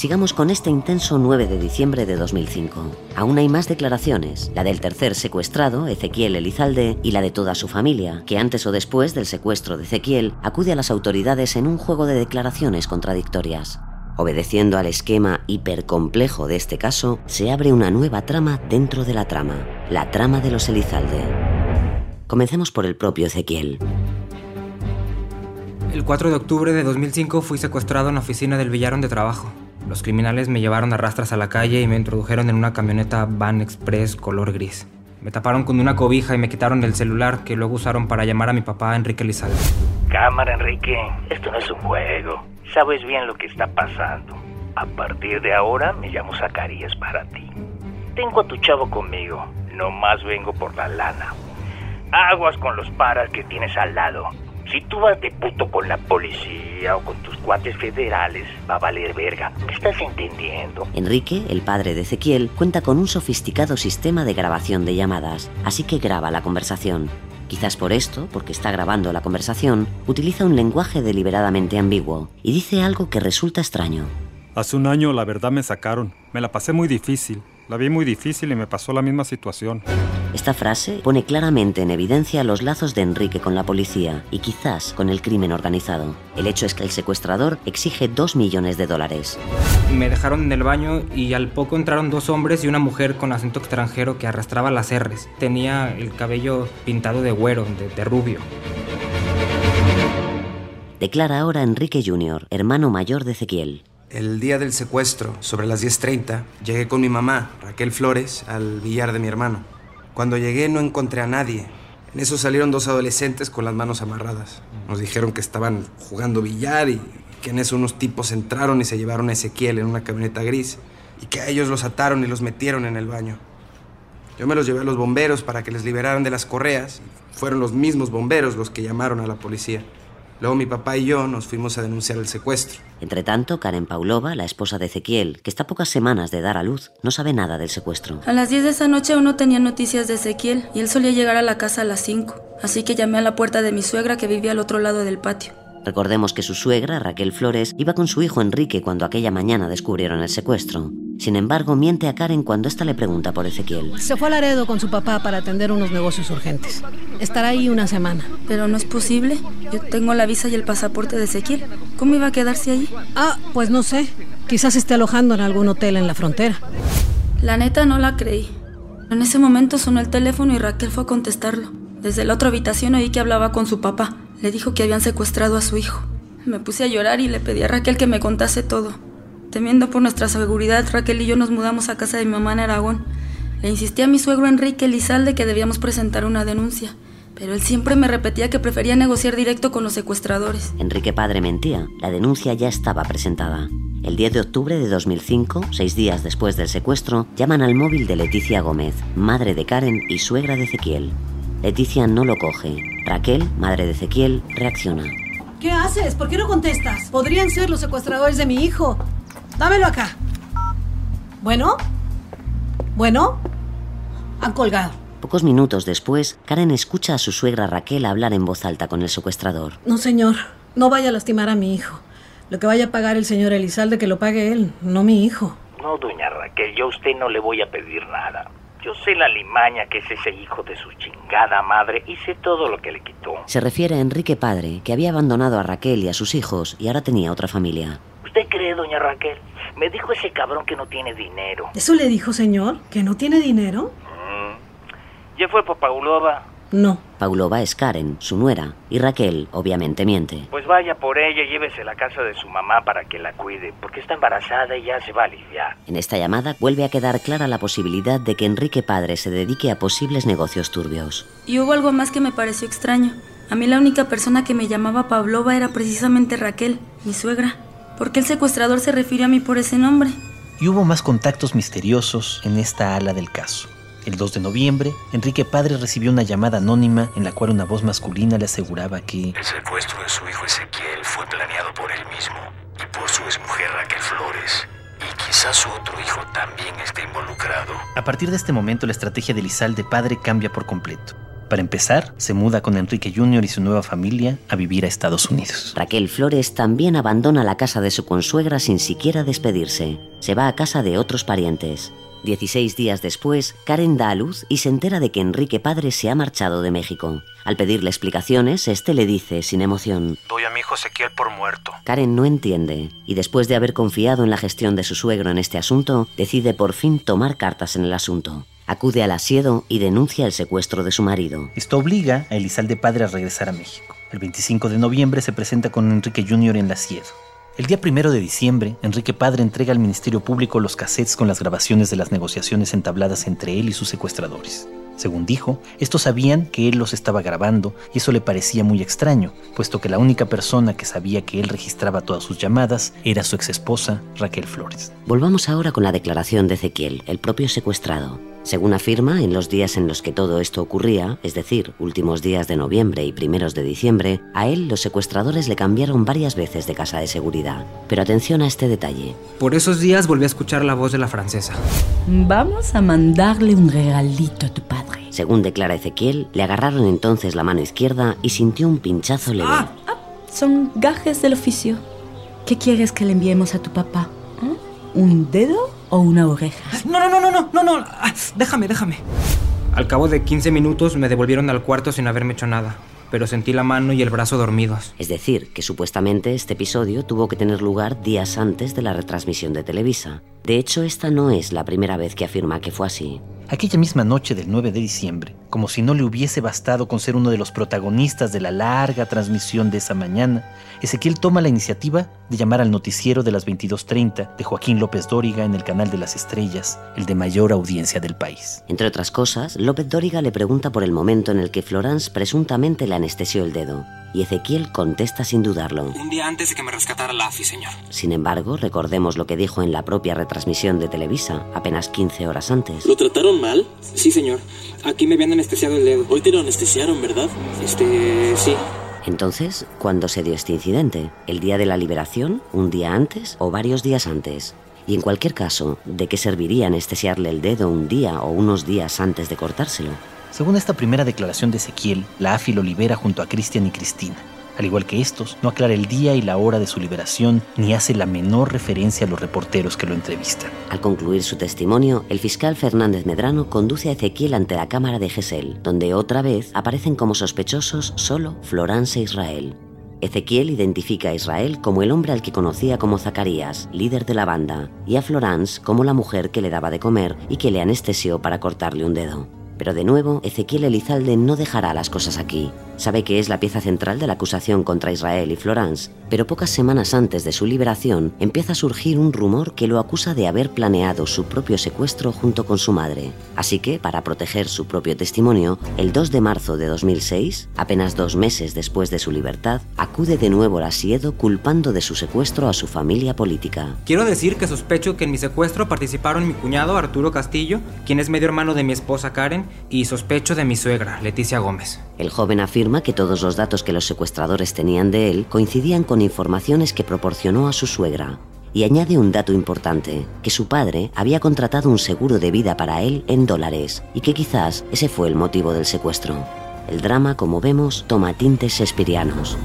Sigamos con este intenso 9 de diciembre de 2005. Aún hay más declaraciones, la del tercer secuestrado, Ezequiel Elizalde, y la de toda su familia, que antes o después del secuestro de Ezequiel acude a las autoridades en un juego de declaraciones contradictorias. Obedeciendo al esquema hipercomplejo de este caso, se abre una nueva trama dentro de la trama, la trama de los Elizalde. Comencemos por el propio Ezequiel.
El 4 de octubre de 2005 fui secuestrado en la oficina del Villar de trabajo. Los criminales me llevaron a rastras a la calle y me introdujeron en una camioneta Van Express color gris. Me taparon con una cobija y me quitaron el celular que luego usaron para llamar a mi papá Enrique Lizalde.
Cámara, Enrique. Esto no es un juego. Sabes bien lo que está pasando. A partir de ahora me llamo Zacarías para ti. Tengo a tu chavo conmigo. No más vengo por la lana. Aguas con los paras que tienes al lado. Si tú vas de puto con la policía o con tus cuates federales, va a valer verga. ¿Me estás entendiendo?
Enrique, el padre de Ezequiel, cuenta con un sofisticado sistema de grabación de llamadas, así que graba la conversación. Quizás por esto, porque está grabando la conversación, utiliza un lenguaje deliberadamente ambiguo y dice algo que resulta extraño.
Hace un año la verdad me sacaron. Me la pasé muy difícil. La vi muy difícil y me pasó la misma situación.
Esta frase pone claramente en evidencia los lazos de Enrique con la policía y quizás con el crimen organizado. El hecho es que el secuestrador exige dos millones de dólares.
Me dejaron en el baño y al poco entraron dos hombres y una mujer con acento extranjero que arrastraba las R's. Tenía el cabello pintado de güero, de, de rubio.
Declara ahora Enrique Jr., hermano mayor de Ezequiel.
El día del secuestro, sobre las 10.30, llegué con mi mamá, Raquel Flores, al billar de mi hermano. Cuando llegué no encontré a nadie. En eso salieron dos adolescentes con las manos amarradas. Nos dijeron que estaban jugando billar y que en eso unos tipos entraron y se llevaron a Ezequiel en una camioneta gris y que a ellos los ataron y los metieron en el baño. Yo me los llevé a los bomberos para que les liberaran de las correas. Fueron los mismos bomberos los que llamaron a la policía. Luego mi papá y yo nos fuimos a denunciar el secuestro.
Entre tanto, Karen Paulova, la esposa de Ezequiel, que está a pocas semanas de dar a luz, no sabe nada del secuestro.
A las 10 de esa noche aún no tenía noticias de Ezequiel y él solía llegar a la casa a las 5. Así que llamé a la puerta de mi suegra que vivía al otro lado del patio.
Recordemos que su suegra, Raquel Flores, iba con su hijo Enrique cuando aquella mañana descubrieron el secuestro. Sin embargo, miente a Karen cuando ésta le pregunta por Ezequiel.
Se fue a Laredo con su papá para atender unos negocios urgentes. Estará ahí una semana.
Pero no es posible. Yo tengo la visa y el pasaporte de Ezequiel. ¿Cómo iba a quedarse allí?
Ah, pues no sé. Quizás esté alojando en algún hotel en la frontera.
La neta no la creí. En ese momento sonó el teléfono y Raquel fue a contestarlo. Desde la otra habitación oí que hablaba con su papá. Le dijo que habían secuestrado a su hijo. Me puse a llorar y le pedí a Raquel que me contase todo. Temiendo por nuestra seguridad, Raquel y yo nos mudamos a casa de mi mamá en Aragón. Le insistí a mi suegro Enrique Lizalde que debíamos presentar una denuncia, pero él siempre me repetía que prefería negociar directo con los secuestradores.
Enrique Padre mentía. La denuncia ya estaba presentada. El 10 de octubre de 2005, seis días después del secuestro, llaman al móvil de Leticia Gómez, madre de Karen y suegra de Ezequiel. Leticia no lo coge. Raquel, madre de Ezequiel, reacciona.
¿Qué haces? ¿Por qué no contestas? Podrían ser los secuestradores de mi hijo. Dámelo acá. ¿Bueno? ¿Bueno? Han colgado.
Pocos minutos después, Karen escucha a su suegra Raquel hablar en voz alta con el secuestrador.
No, señor. No vaya a lastimar a mi hijo. Lo que vaya a pagar el señor Elizalde, que lo pague él, no mi hijo.
No, doña Raquel, yo a usted no le voy a pedir nada. Yo sé la limaña que es ese hijo de su chingada madre y sé todo lo que le quitó.
Se refiere a Enrique padre, que había abandonado a Raquel y a sus hijos y ahora tenía otra familia.
¿Usted cree, doña Raquel? Me dijo ese cabrón que no tiene dinero.
¿Eso le dijo, señor? ¿Que no tiene dinero?
Mm. ¿Ya fue por Paulova?
No.
Paulova es Karen, su nuera, y Raquel obviamente miente.
Pues vaya por ella y llévese a la casa de su mamá para que la cuide, porque está embarazada y ya se va a aliviar.
En esta llamada vuelve a quedar clara la posibilidad de que Enrique padre se dedique a posibles negocios turbios.
Y hubo algo más que me pareció extraño. A mí la única persona que me llamaba Pavlova era precisamente Raquel, mi suegra. ¿Por qué el secuestrador se refirió a mí por ese nombre?
Y hubo más contactos misteriosos en esta ala del caso. El 2 de noviembre, Enrique Padre recibió una llamada anónima en la cual una voz masculina le aseguraba que
el secuestro de su hijo Ezequiel fue planeado por él mismo y por su exmujer Raquel Flores. Y quizás su otro hijo también esté involucrado.
A partir de este momento, la estrategia de Lizalde Padre cambia por completo. Para empezar, se muda con Enrique Jr. y su nueva familia a vivir a Estados Unidos.
Raquel Flores también abandona la casa de su consuegra sin siquiera despedirse. Se va a casa de otros parientes. 16 días después, Karen da a luz y se entera de que Enrique Padre se ha marchado de México. Al pedirle explicaciones, este le dice, sin emoción,
Doy a mi hijo Ezequiel por muerto.
Karen no entiende, y después de haber confiado en la gestión de su suegro en este asunto, decide por fin tomar cartas en el asunto. Acude al asiedo y denuncia el secuestro de su marido.
Esto obliga a Elizalde Padre a regresar a México. El 25 de noviembre se presenta con Enrique Jr. en la asiedo. El día primero de diciembre, Enrique Padre entrega al Ministerio Público los cassettes con las grabaciones de las negociaciones entabladas entre él y sus secuestradores. Según dijo, estos sabían que él los estaba grabando y eso le parecía muy extraño, puesto que la única persona que sabía que él registraba todas sus llamadas era su exesposa, Raquel Flores.
Volvamos ahora con la declaración de Ezequiel, el propio secuestrado. Según afirma, en los días en los que todo esto ocurría, es decir, últimos días de noviembre y primeros de diciembre, a él los secuestradores le cambiaron varias veces de casa de seguridad. Pero atención a este detalle.
Por esos días volví a escuchar la voz de la francesa.
Vamos a mandarle un regalito a tu padre.
Según declara Ezequiel, le agarraron entonces la mano izquierda y sintió un pinchazo leve.
Ah, ah, son gajes del oficio. ¿Qué quieres que le enviemos a tu papá? ¿Eh? ¿Un dedo o una oreja?
No, no, no, no, no, no, no. Ah, déjame, déjame. Al cabo de 15 minutos me devolvieron al cuarto sin haberme hecho nada, pero sentí la mano y el brazo dormidos.
Es decir, que supuestamente este episodio tuvo que tener lugar días antes de la retransmisión de Televisa. De hecho, esta no es la primera vez que afirma que fue así.
Aquella misma noche del 9 de diciembre, como si no le hubiese bastado con ser uno de los protagonistas de la larga transmisión de esa mañana, Ezequiel toma la iniciativa de llamar al noticiero de las 22.30 de Joaquín López Dóriga en el canal de las estrellas, el de mayor audiencia del país.
Entre otras cosas, López Dóriga le pregunta por el momento en el que Florence presuntamente le anestesió el dedo, y Ezequiel contesta sin dudarlo.
Un día antes de que me rescatara la AFI, señor.
Sin embargo, recordemos lo que dijo en la propia retransmisión de Televisa, apenas 15 horas antes.
¿Lo trataron mal?
Sí, señor. Aquí me habían anestesiado el dedo.
Hoy te lo anestesiaron, ¿verdad?
Este, sí.
Entonces, ¿cuándo se dio este incidente? ¿El día de la liberación? ¿Un día antes? ¿O varios días antes? Y en cualquier caso, ¿de qué serviría anestesiarle el dedo un día o unos días antes de cortárselo?
Según esta primera declaración de Ezequiel, la AFI lo libera junto a Cristian y Cristina. Al igual que estos, no aclara el día y la hora de su liberación ni hace la menor referencia a los reporteros que lo entrevistan.
Al concluir su testimonio, el fiscal Fernández Medrano conduce a Ezequiel ante la cámara de Gesell, donde otra vez aparecen como sospechosos solo Florence e Israel. Ezequiel identifica a Israel como el hombre al que conocía como Zacarías, líder de la banda, y a Florence como la mujer que le daba de comer y que le anestesió para cortarle un dedo. Pero de nuevo, Ezequiel Elizalde no dejará las cosas aquí. Sabe que es la pieza central de la acusación contra Israel y Florence, pero pocas semanas antes de su liberación empieza a surgir un rumor que lo acusa de haber planeado su propio secuestro junto con su madre. Así que, para proteger su propio testimonio, el 2 de marzo de 2006, apenas dos meses después de su libertad, acude de nuevo al asiedo culpando de su secuestro a su familia política.
Quiero decir que sospecho que en mi secuestro participaron mi cuñado Arturo Castillo, quien es medio hermano de mi esposa Karen, y sospecho de mi suegra, Leticia Gómez.
El joven afirma que todos los datos que los secuestradores tenían de él coincidían con informaciones que proporcionó a su suegra. Y añade un dato importante, que su padre había contratado un seguro de vida para él en dólares y que quizás ese fue el motivo del secuestro. El drama, como vemos, toma tintes espirianos.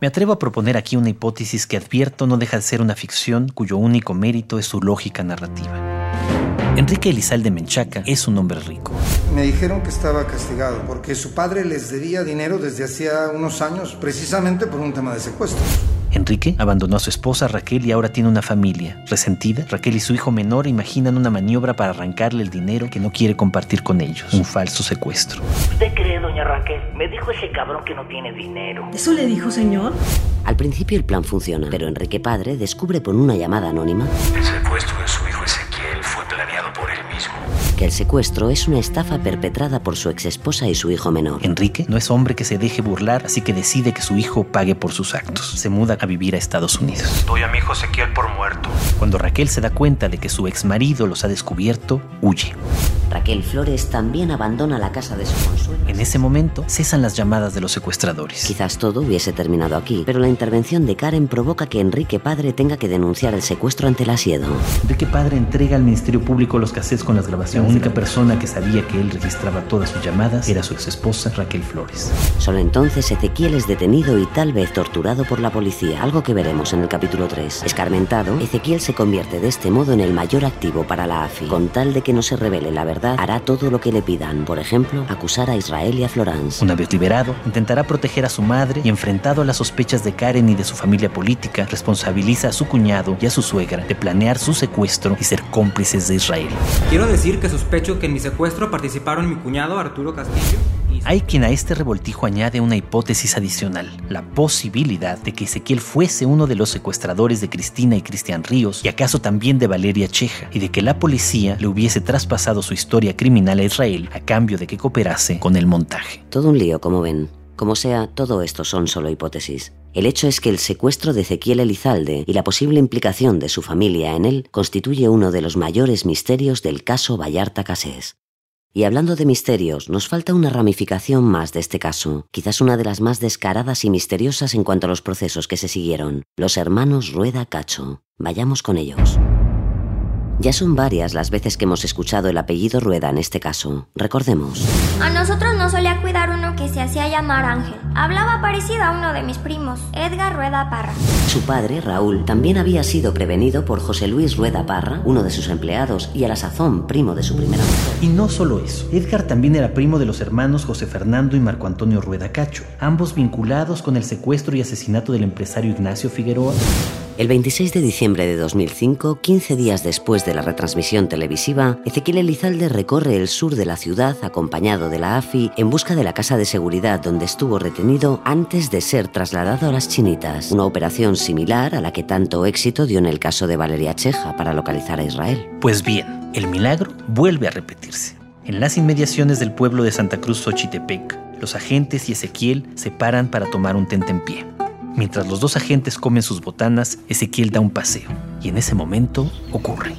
Me atrevo a proponer aquí una hipótesis que advierto no deja de ser una ficción cuyo único mérito es su lógica narrativa. Enrique Elizalde Menchaca es un hombre rico.
Me dijeron que estaba castigado porque su padre les debía dinero desde hacía unos años, precisamente por un tema de secuestro.
Enrique abandonó a su esposa Raquel y ahora tiene una familia. Resentida, Raquel y su hijo menor imaginan una maniobra para arrancarle el dinero que no quiere compartir con ellos. Un falso secuestro.
¿Usted cree, doña Raquel? Me dijo ese cabrón que no tiene dinero.
¿Eso le dijo, señor?
Al principio el plan funciona, pero Enrique Padre descubre por una llamada anónima
El secuestro de su
que el secuestro es una estafa perpetrada por su exesposa y su hijo menor.
Enrique no es hombre que se deje burlar, así que decide que su hijo pague por sus actos. Se muda a vivir a Estados Unidos.
Doy a mi hijo Ezequiel por muerto.
Cuando Raquel se da cuenta de que su ex marido los ha descubierto, huye.
Raquel Flores también abandona la casa de su consuelo.
En ese momento cesan las llamadas de los secuestradores.
Quizás todo hubiese terminado aquí, pero la intervención de Karen provoca que Enrique Padre tenga que denunciar el secuestro ante el asiedo.
Enrique Padre entrega al Ministerio Público los cassettes con las grabaciones. Única persona que sabía que él registraba todas sus llamadas era su exesposa Raquel Flores.
Solo entonces Ezequiel es detenido y tal vez torturado por la policía, algo que veremos en el capítulo 3. Escarmentado, Ezequiel se convierte de este modo en el mayor activo para la AFI. Con tal de que no se revele la verdad, hará todo lo que le pidan. Por ejemplo, acusar a Israel y a Florence.
Una vez liberado, intentará proteger a su madre y enfrentado a las sospechas de Karen y de su familia política, responsabiliza a su cuñado y a su suegra de planear su secuestro y ser cómplices de Israel.
Quiero decir que sospecho que en mi secuestro participaron mi cuñado Arturo Castillo y...
Hay quien a este revoltijo añade una hipótesis adicional, la posibilidad de que Ezequiel fuese uno de los secuestradores de Cristina y Cristian Ríos y acaso también de Valeria Cheja, y de que la policía le hubiese traspasado su historia criminal a Israel a cambio de que cooperase con el montaje.
Todo un lío, como ven. Como sea, todo esto son solo hipótesis. El hecho es que el secuestro de Ezequiel Elizalde y la posible implicación de su familia en él constituye uno de los mayores misterios del caso Vallarta Casés. Y hablando de misterios, nos falta una ramificación más de este caso, quizás una de las más descaradas y misteriosas en cuanto a los procesos que se siguieron, los hermanos Rueda Cacho. Vayamos con ellos. Ya son varias las veces que hemos escuchado el apellido Rueda en este caso. Recordemos.
A nosotros nos solía cuidar uno que se hacía llamar Ángel. Hablaba parecido a uno de mis primos, Edgar Rueda Parra.
Su padre, Raúl, también había sido prevenido por José Luis Rueda Parra, uno de sus empleados y a la sazón primo de su primera mujer.
Y no solo eso, Edgar también era primo de los hermanos José Fernando y Marco Antonio Rueda Cacho, ambos vinculados con el secuestro y asesinato del empresario Ignacio Figueroa.
El 26 de diciembre de 2005, 15 días después de la retransmisión televisiva, Ezequiel Elizalde recorre el sur de la ciudad acompañado de la AFI en busca de la casa de seguridad donde estuvo retenido antes de ser trasladado a las Chinitas, una operación similar a la que tanto éxito dio en el caso de Valeria Cheja para localizar a Israel.
Pues bien, el milagro vuelve a repetirse. En las inmediaciones del pueblo de Santa Cruz Xochitepec, los agentes y Ezequiel se paran para tomar un tentempié. Mientras los dos agentes comen sus botanas, Ezequiel da un paseo. Y en ese momento ocurre.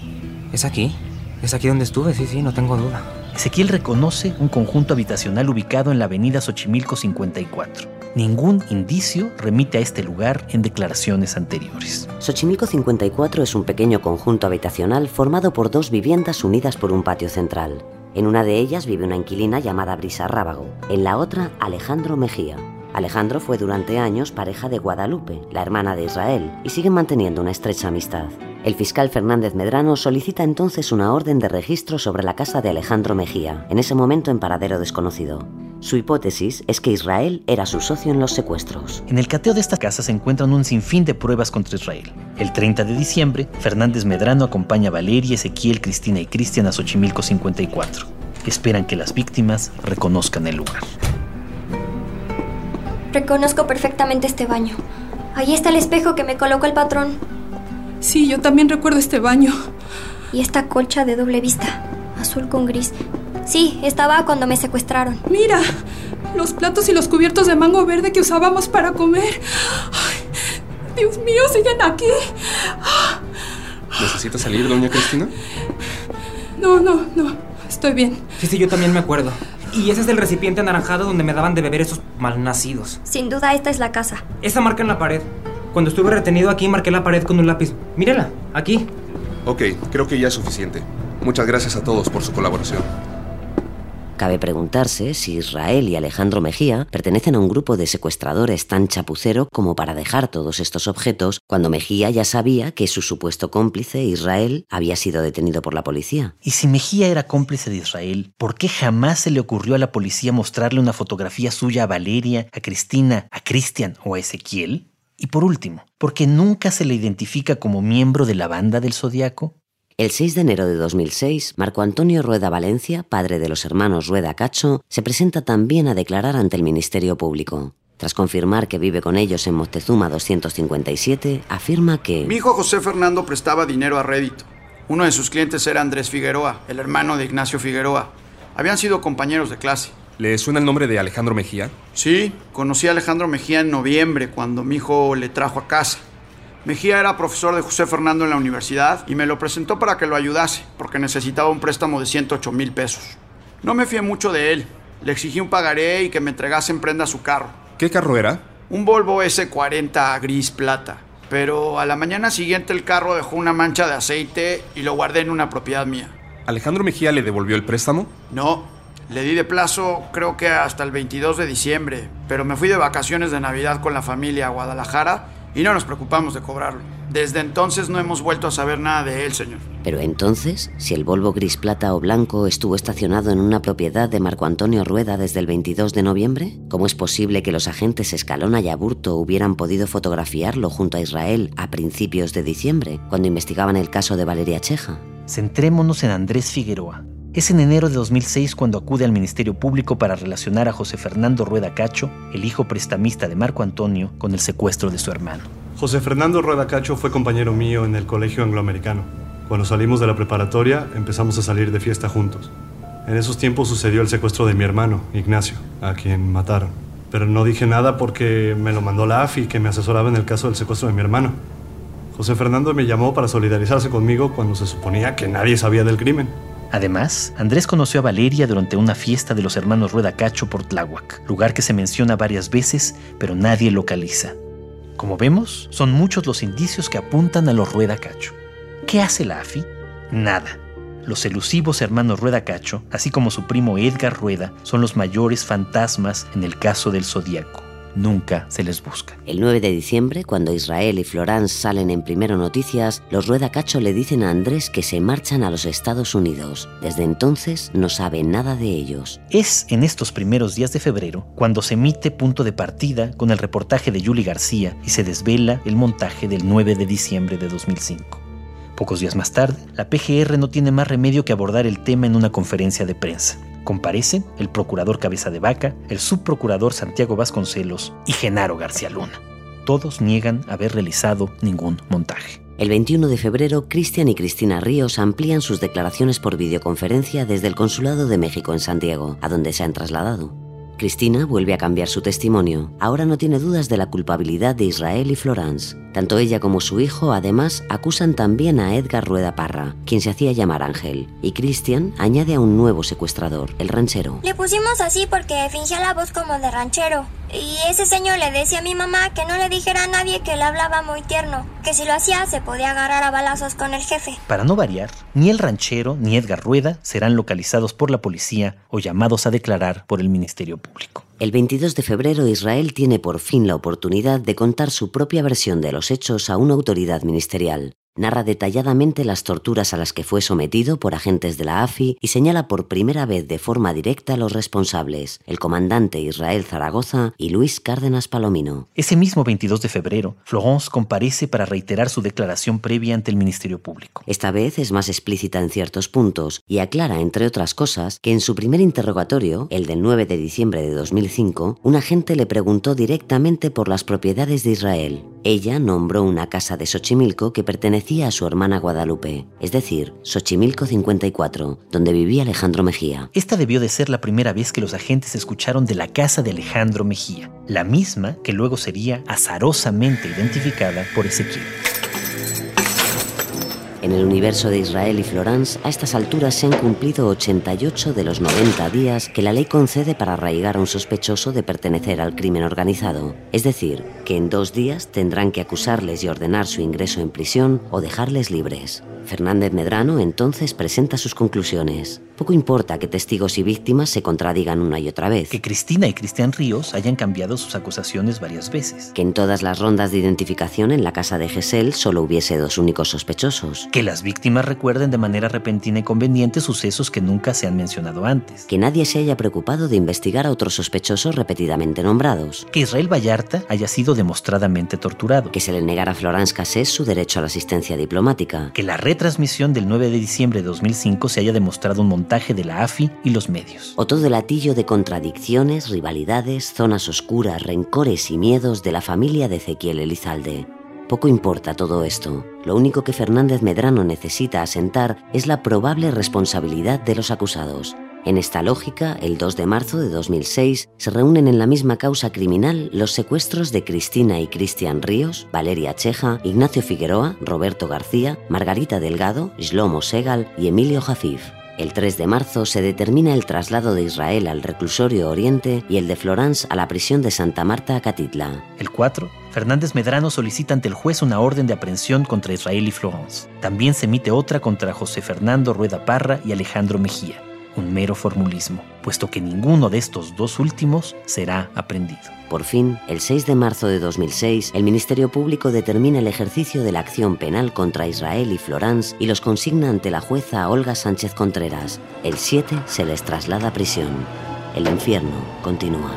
¿Es aquí? ¿Es aquí donde estuve? Sí, sí, no tengo duda.
Ezequiel reconoce un conjunto habitacional ubicado en la avenida Xochimilco 54. Ningún indicio remite a este lugar en declaraciones anteriores.
Xochimilco 54 es un pequeño conjunto habitacional formado por dos viviendas unidas por un patio central. En una de ellas vive una inquilina llamada Brisa Rábago, en la otra Alejandro Mejía. Alejandro fue durante años pareja de Guadalupe, la hermana de Israel, y siguen manteniendo una estrecha amistad. El fiscal Fernández Medrano solicita entonces una orden de registro sobre la casa de Alejandro Mejía, en ese momento en paradero desconocido. Su hipótesis es que Israel era su socio en los secuestros.
En el cateo de esta casa se encuentran un sinfín de pruebas contra Israel. El 30 de diciembre, Fernández Medrano acompaña a Valeria, Ezequiel, Cristina y Cristian a Xochimilco 54. Esperan que las víctimas reconozcan el lugar.
Reconozco perfectamente este baño. Ahí está el espejo que me colocó el patrón.
Sí, yo también recuerdo este baño.
Y esta colcha de doble vista, azul con gris. Sí, estaba cuando me secuestraron.
Mira, los platos y los cubiertos de mango verde que usábamos para comer. Ay, Dios mío, siguen aquí.
¿Necesita salir, doña Cristina?
No, no, no. Estoy bien.
Sí, sí, yo también me acuerdo. Y ese es el recipiente anaranjado donde me daban de beber esos malnacidos.
Sin duda, esta es la casa.
Esa marca en la pared. Cuando estuve retenido aquí, marqué la pared con un lápiz. Mírela, aquí.
Ok, creo que ya es suficiente. Muchas gracias a todos por su colaboración.
Cabe preguntarse si Israel y Alejandro Mejía pertenecen a un grupo de secuestradores tan chapucero como para dejar todos estos objetos cuando Mejía ya sabía que su supuesto cómplice, Israel, había sido detenido por la policía.
Y si Mejía era cómplice de Israel, ¿por qué jamás se le ocurrió a la policía mostrarle una fotografía suya a Valeria, a Cristina, a Cristian o a Ezequiel? Y por último, ¿por qué nunca se le identifica como miembro de la banda del Zodiaco?
El 6 de enero de 2006, Marco Antonio Rueda Valencia, padre de los hermanos Rueda Cacho, se presenta también a declarar ante el Ministerio Público. Tras confirmar que vive con ellos en Moctezuma 257, afirma que...
Mi hijo José Fernando prestaba dinero a rédito. Uno de sus clientes era Andrés Figueroa, el hermano de Ignacio Figueroa. Habían sido compañeros de clase.
¿Le suena el nombre de Alejandro Mejía?
Sí, conocí a Alejandro Mejía en noviembre, cuando mi hijo le trajo a casa. Mejía era profesor de José Fernando en la universidad y me lo presentó para que lo ayudase, porque necesitaba un préstamo de 108 mil pesos. No me fié mucho de él. Le exigí un pagaré y que me entregase en prenda su carro.
¿Qué carro era?
Un Volvo S40 gris plata. Pero a la mañana siguiente el carro dejó una mancha de aceite y lo guardé en una propiedad mía.
¿Alejandro Mejía le devolvió el préstamo?
No, le di de plazo creo que hasta el 22 de diciembre, pero me fui de vacaciones de Navidad con la familia a Guadalajara y no nos preocupamos de cobrarlo. Desde entonces no hemos vuelto a saber nada de él, señor.
Pero entonces, si el Volvo gris plata o blanco estuvo estacionado en una propiedad de Marco Antonio Rueda desde el 22 de noviembre, ¿cómo es posible que los agentes Escalona y Aburto hubieran podido fotografiarlo junto a Israel a principios de diciembre, cuando investigaban el caso de Valeria Cheja?
Centrémonos en Andrés Figueroa. Es en enero de 2006 cuando acude al Ministerio Público para relacionar a José Fernando Rueda Cacho, el hijo prestamista de Marco Antonio, con el secuestro de su hermano.
José Fernando Rueda Cacho fue compañero mío en el colegio angloamericano. Cuando salimos de la preparatoria empezamos a salir de fiesta juntos. En esos tiempos sucedió el secuestro de mi hermano, Ignacio, a quien mataron. Pero no dije nada porque me lo mandó la AFI, que me asesoraba en el caso del secuestro de mi hermano. José Fernando me llamó para solidarizarse conmigo cuando se suponía que nadie sabía del crimen.
Además, Andrés conoció a Valeria durante una fiesta de los hermanos Rueda Cacho por Tláhuac, lugar que se menciona varias veces, pero nadie localiza. Como vemos, son muchos los indicios que apuntan a los Rueda Cacho. ¿Qué hace la AFI? Nada. Los elusivos hermanos Rueda Cacho, así como su primo Edgar Rueda, son los mayores fantasmas en el caso del Zodíaco nunca se les busca.
El 9 de diciembre, cuando Israel y Florence salen en Primero Noticias, los Rueda Cacho le dicen a Andrés que se marchan a los Estados Unidos. Desde entonces no sabe nada de ellos.
Es en estos primeros días de febrero cuando se emite Punto de Partida con el reportaje de Julie García y se desvela el montaje del 9 de diciembre de 2005. Pocos días más tarde, la PGR no tiene más remedio que abordar el tema en una conferencia de prensa. Comparecen el procurador Cabeza de Vaca, el subprocurador Santiago Vasconcelos y Genaro García Luna. Todos niegan haber realizado ningún montaje.
El 21 de febrero, Cristian y Cristina Ríos amplían sus declaraciones por videoconferencia desde el Consulado de México en Santiago, a donde se han trasladado. Cristina vuelve a cambiar su testimonio. Ahora no tiene dudas de la culpabilidad de Israel y Florence. Tanto ella como su hijo, además, acusan también a Edgar Rueda Parra, quien se hacía llamar Ángel. Y Cristian añade a un nuevo secuestrador, el ranchero.
Le pusimos así porque fingía la voz como de ranchero. Y ese señor le decía a mi mamá que no le dijera a nadie que le hablaba muy tierno, que si lo hacía se podía agarrar a balazos con el jefe.
Para no variar, ni el ranchero ni Edgar Rueda serán localizados por la policía o llamados a declarar por el Ministerio Público.
El 22 de febrero Israel tiene por fin la oportunidad de contar su propia versión de los hechos a una autoridad ministerial narra detalladamente las torturas a las que fue sometido por agentes de la AFI y señala por primera vez de forma directa a los responsables, el comandante Israel Zaragoza y Luis Cárdenas Palomino.
Ese mismo 22 de febrero, Florence comparece para reiterar su declaración previa ante el Ministerio Público.
Esta vez es más explícita en ciertos puntos y aclara, entre otras cosas, que en su primer interrogatorio, el del 9 de diciembre de 2005, un agente le preguntó directamente por las propiedades de Israel. Ella nombró una casa de Xochimilco que pertenecía a su hermana Guadalupe, es decir, Xochimilco 54, donde vivía Alejandro Mejía.
Esta debió de ser la primera vez que los agentes escucharon de la casa de Alejandro Mejía, la misma que luego sería azarosamente identificada por Ezequiel.
En el universo de Israel y Florence, a estas alturas se han cumplido 88 de los 90 días que la ley concede para arraigar a un sospechoso de pertenecer al crimen organizado. Es decir, que en dos días tendrán que acusarles y ordenar su ingreso en prisión o dejarles libres. Fernández Medrano entonces presenta sus conclusiones. Poco importa que testigos y víctimas se contradigan una y otra vez.
Que Cristina y Cristian Ríos hayan cambiado sus acusaciones varias veces.
Que en todas las rondas de identificación en la casa de Gesell solo hubiese dos únicos sospechosos.
Que las víctimas recuerden de manera repentina y conveniente sucesos que nunca se han mencionado antes.
Que nadie se haya preocupado de investigar a otros sospechosos repetidamente nombrados.
Que Israel Vallarta haya sido demostradamente torturado.
Que se le negara a Florence Cassés su derecho a la asistencia diplomática.
Que la retransmisión del 9 de diciembre de 2005 se haya demostrado un montaje de la AFI y los medios.
O todo el atillo de contradicciones, rivalidades, zonas oscuras, rencores y miedos de la familia de Ezequiel Elizalde. Poco importa todo esto. Lo único que Fernández Medrano necesita asentar es la probable responsabilidad de los acusados. En esta lógica, el 2 de marzo de 2006 se reúnen en la misma causa criminal los secuestros de Cristina y Cristian Ríos, Valeria Cheja, Ignacio Figueroa, Roberto García, Margarita Delgado, Shlomo Segal y Emilio Jafif. El 3 de marzo se determina el traslado de Israel al reclusorio Oriente y el de Florence a la prisión de Santa Marta a Catitla.
El 4, Fernández Medrano solicita ante el juez una orden de aprehensión contra Israel y Florence. También se emite otra contra José Fernando Rueda Parra y Alejandro Mejía. Un mero formulismo, puesto que ninguno de estos dos últimos será aprendido.
Por fin, el 6 de marzo de 2006, el Ministerio Público determina el ejercicio de la acción penal contra Israel y Florence y los consigna ante la jueza Olga Sánchez Contreras. El 7 se les traslada a prisión. El infierno continúa.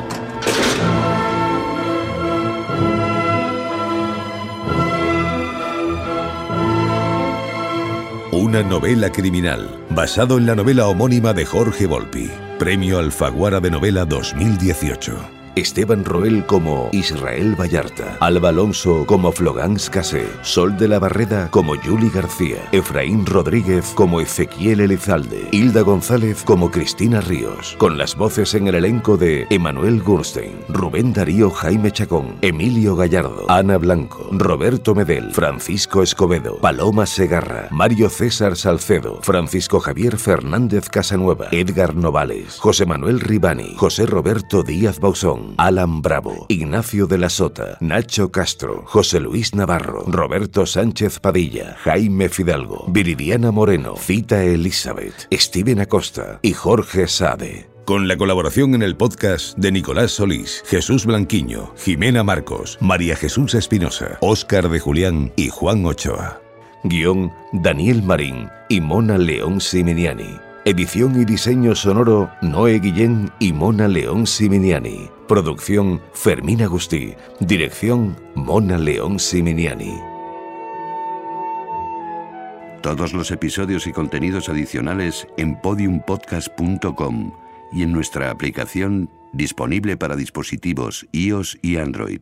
Una novela criminal, basado en la novela homónima de Jorge Volpi. Premio Alfaguara de Novela 2018. Esteban Roel como Israel Vallarta, Alba Alonso como Flogans Casé, Sol de la Barreda como Yuli García, Efraín Rodríguez como Ezequiel Elizalde, Hilda González como Cristina Ríos, con las voces en el elenco de Emanuel Gurstein, Rubén Darío Jaime Chacón, Emilio Gallardo, Ana Blanco, Roberto Medel, Francisco Escobedo, Paloma Segarra, Mario César Salcedo, Francisco Javier Fernández Casanueva, Edgar Novales, José Manuel Ribani, José Roberto Díaz Bausón, Alan Bravo, Ignacio de la Sota, Nacho Castro, José Luis Navarro, Roberto Sánchez Padilla, Jaime Fidalgo, Viridiana Moreno, Cita Elizabeth, Steven Acosta y Jorge Sade. Con la colaboración en el podcast de Nicolás Solís, Jesús Blanquiño, Jimena Marcos, María Jesús Espinosa, Óscar de Julián y Juan Ochoa. Guión Daniel Marín y Mona León Siminiani. Edición y diseño sonoro Noé Guillén y Mona León Siminiani. Producción Fermín Agustí. Dirección Mona León Siminiani.
Todos los episodios y contenidos adicionales en podiumpodcast.com y en nuestra aplicación disponible para dispositivos iOS y Android.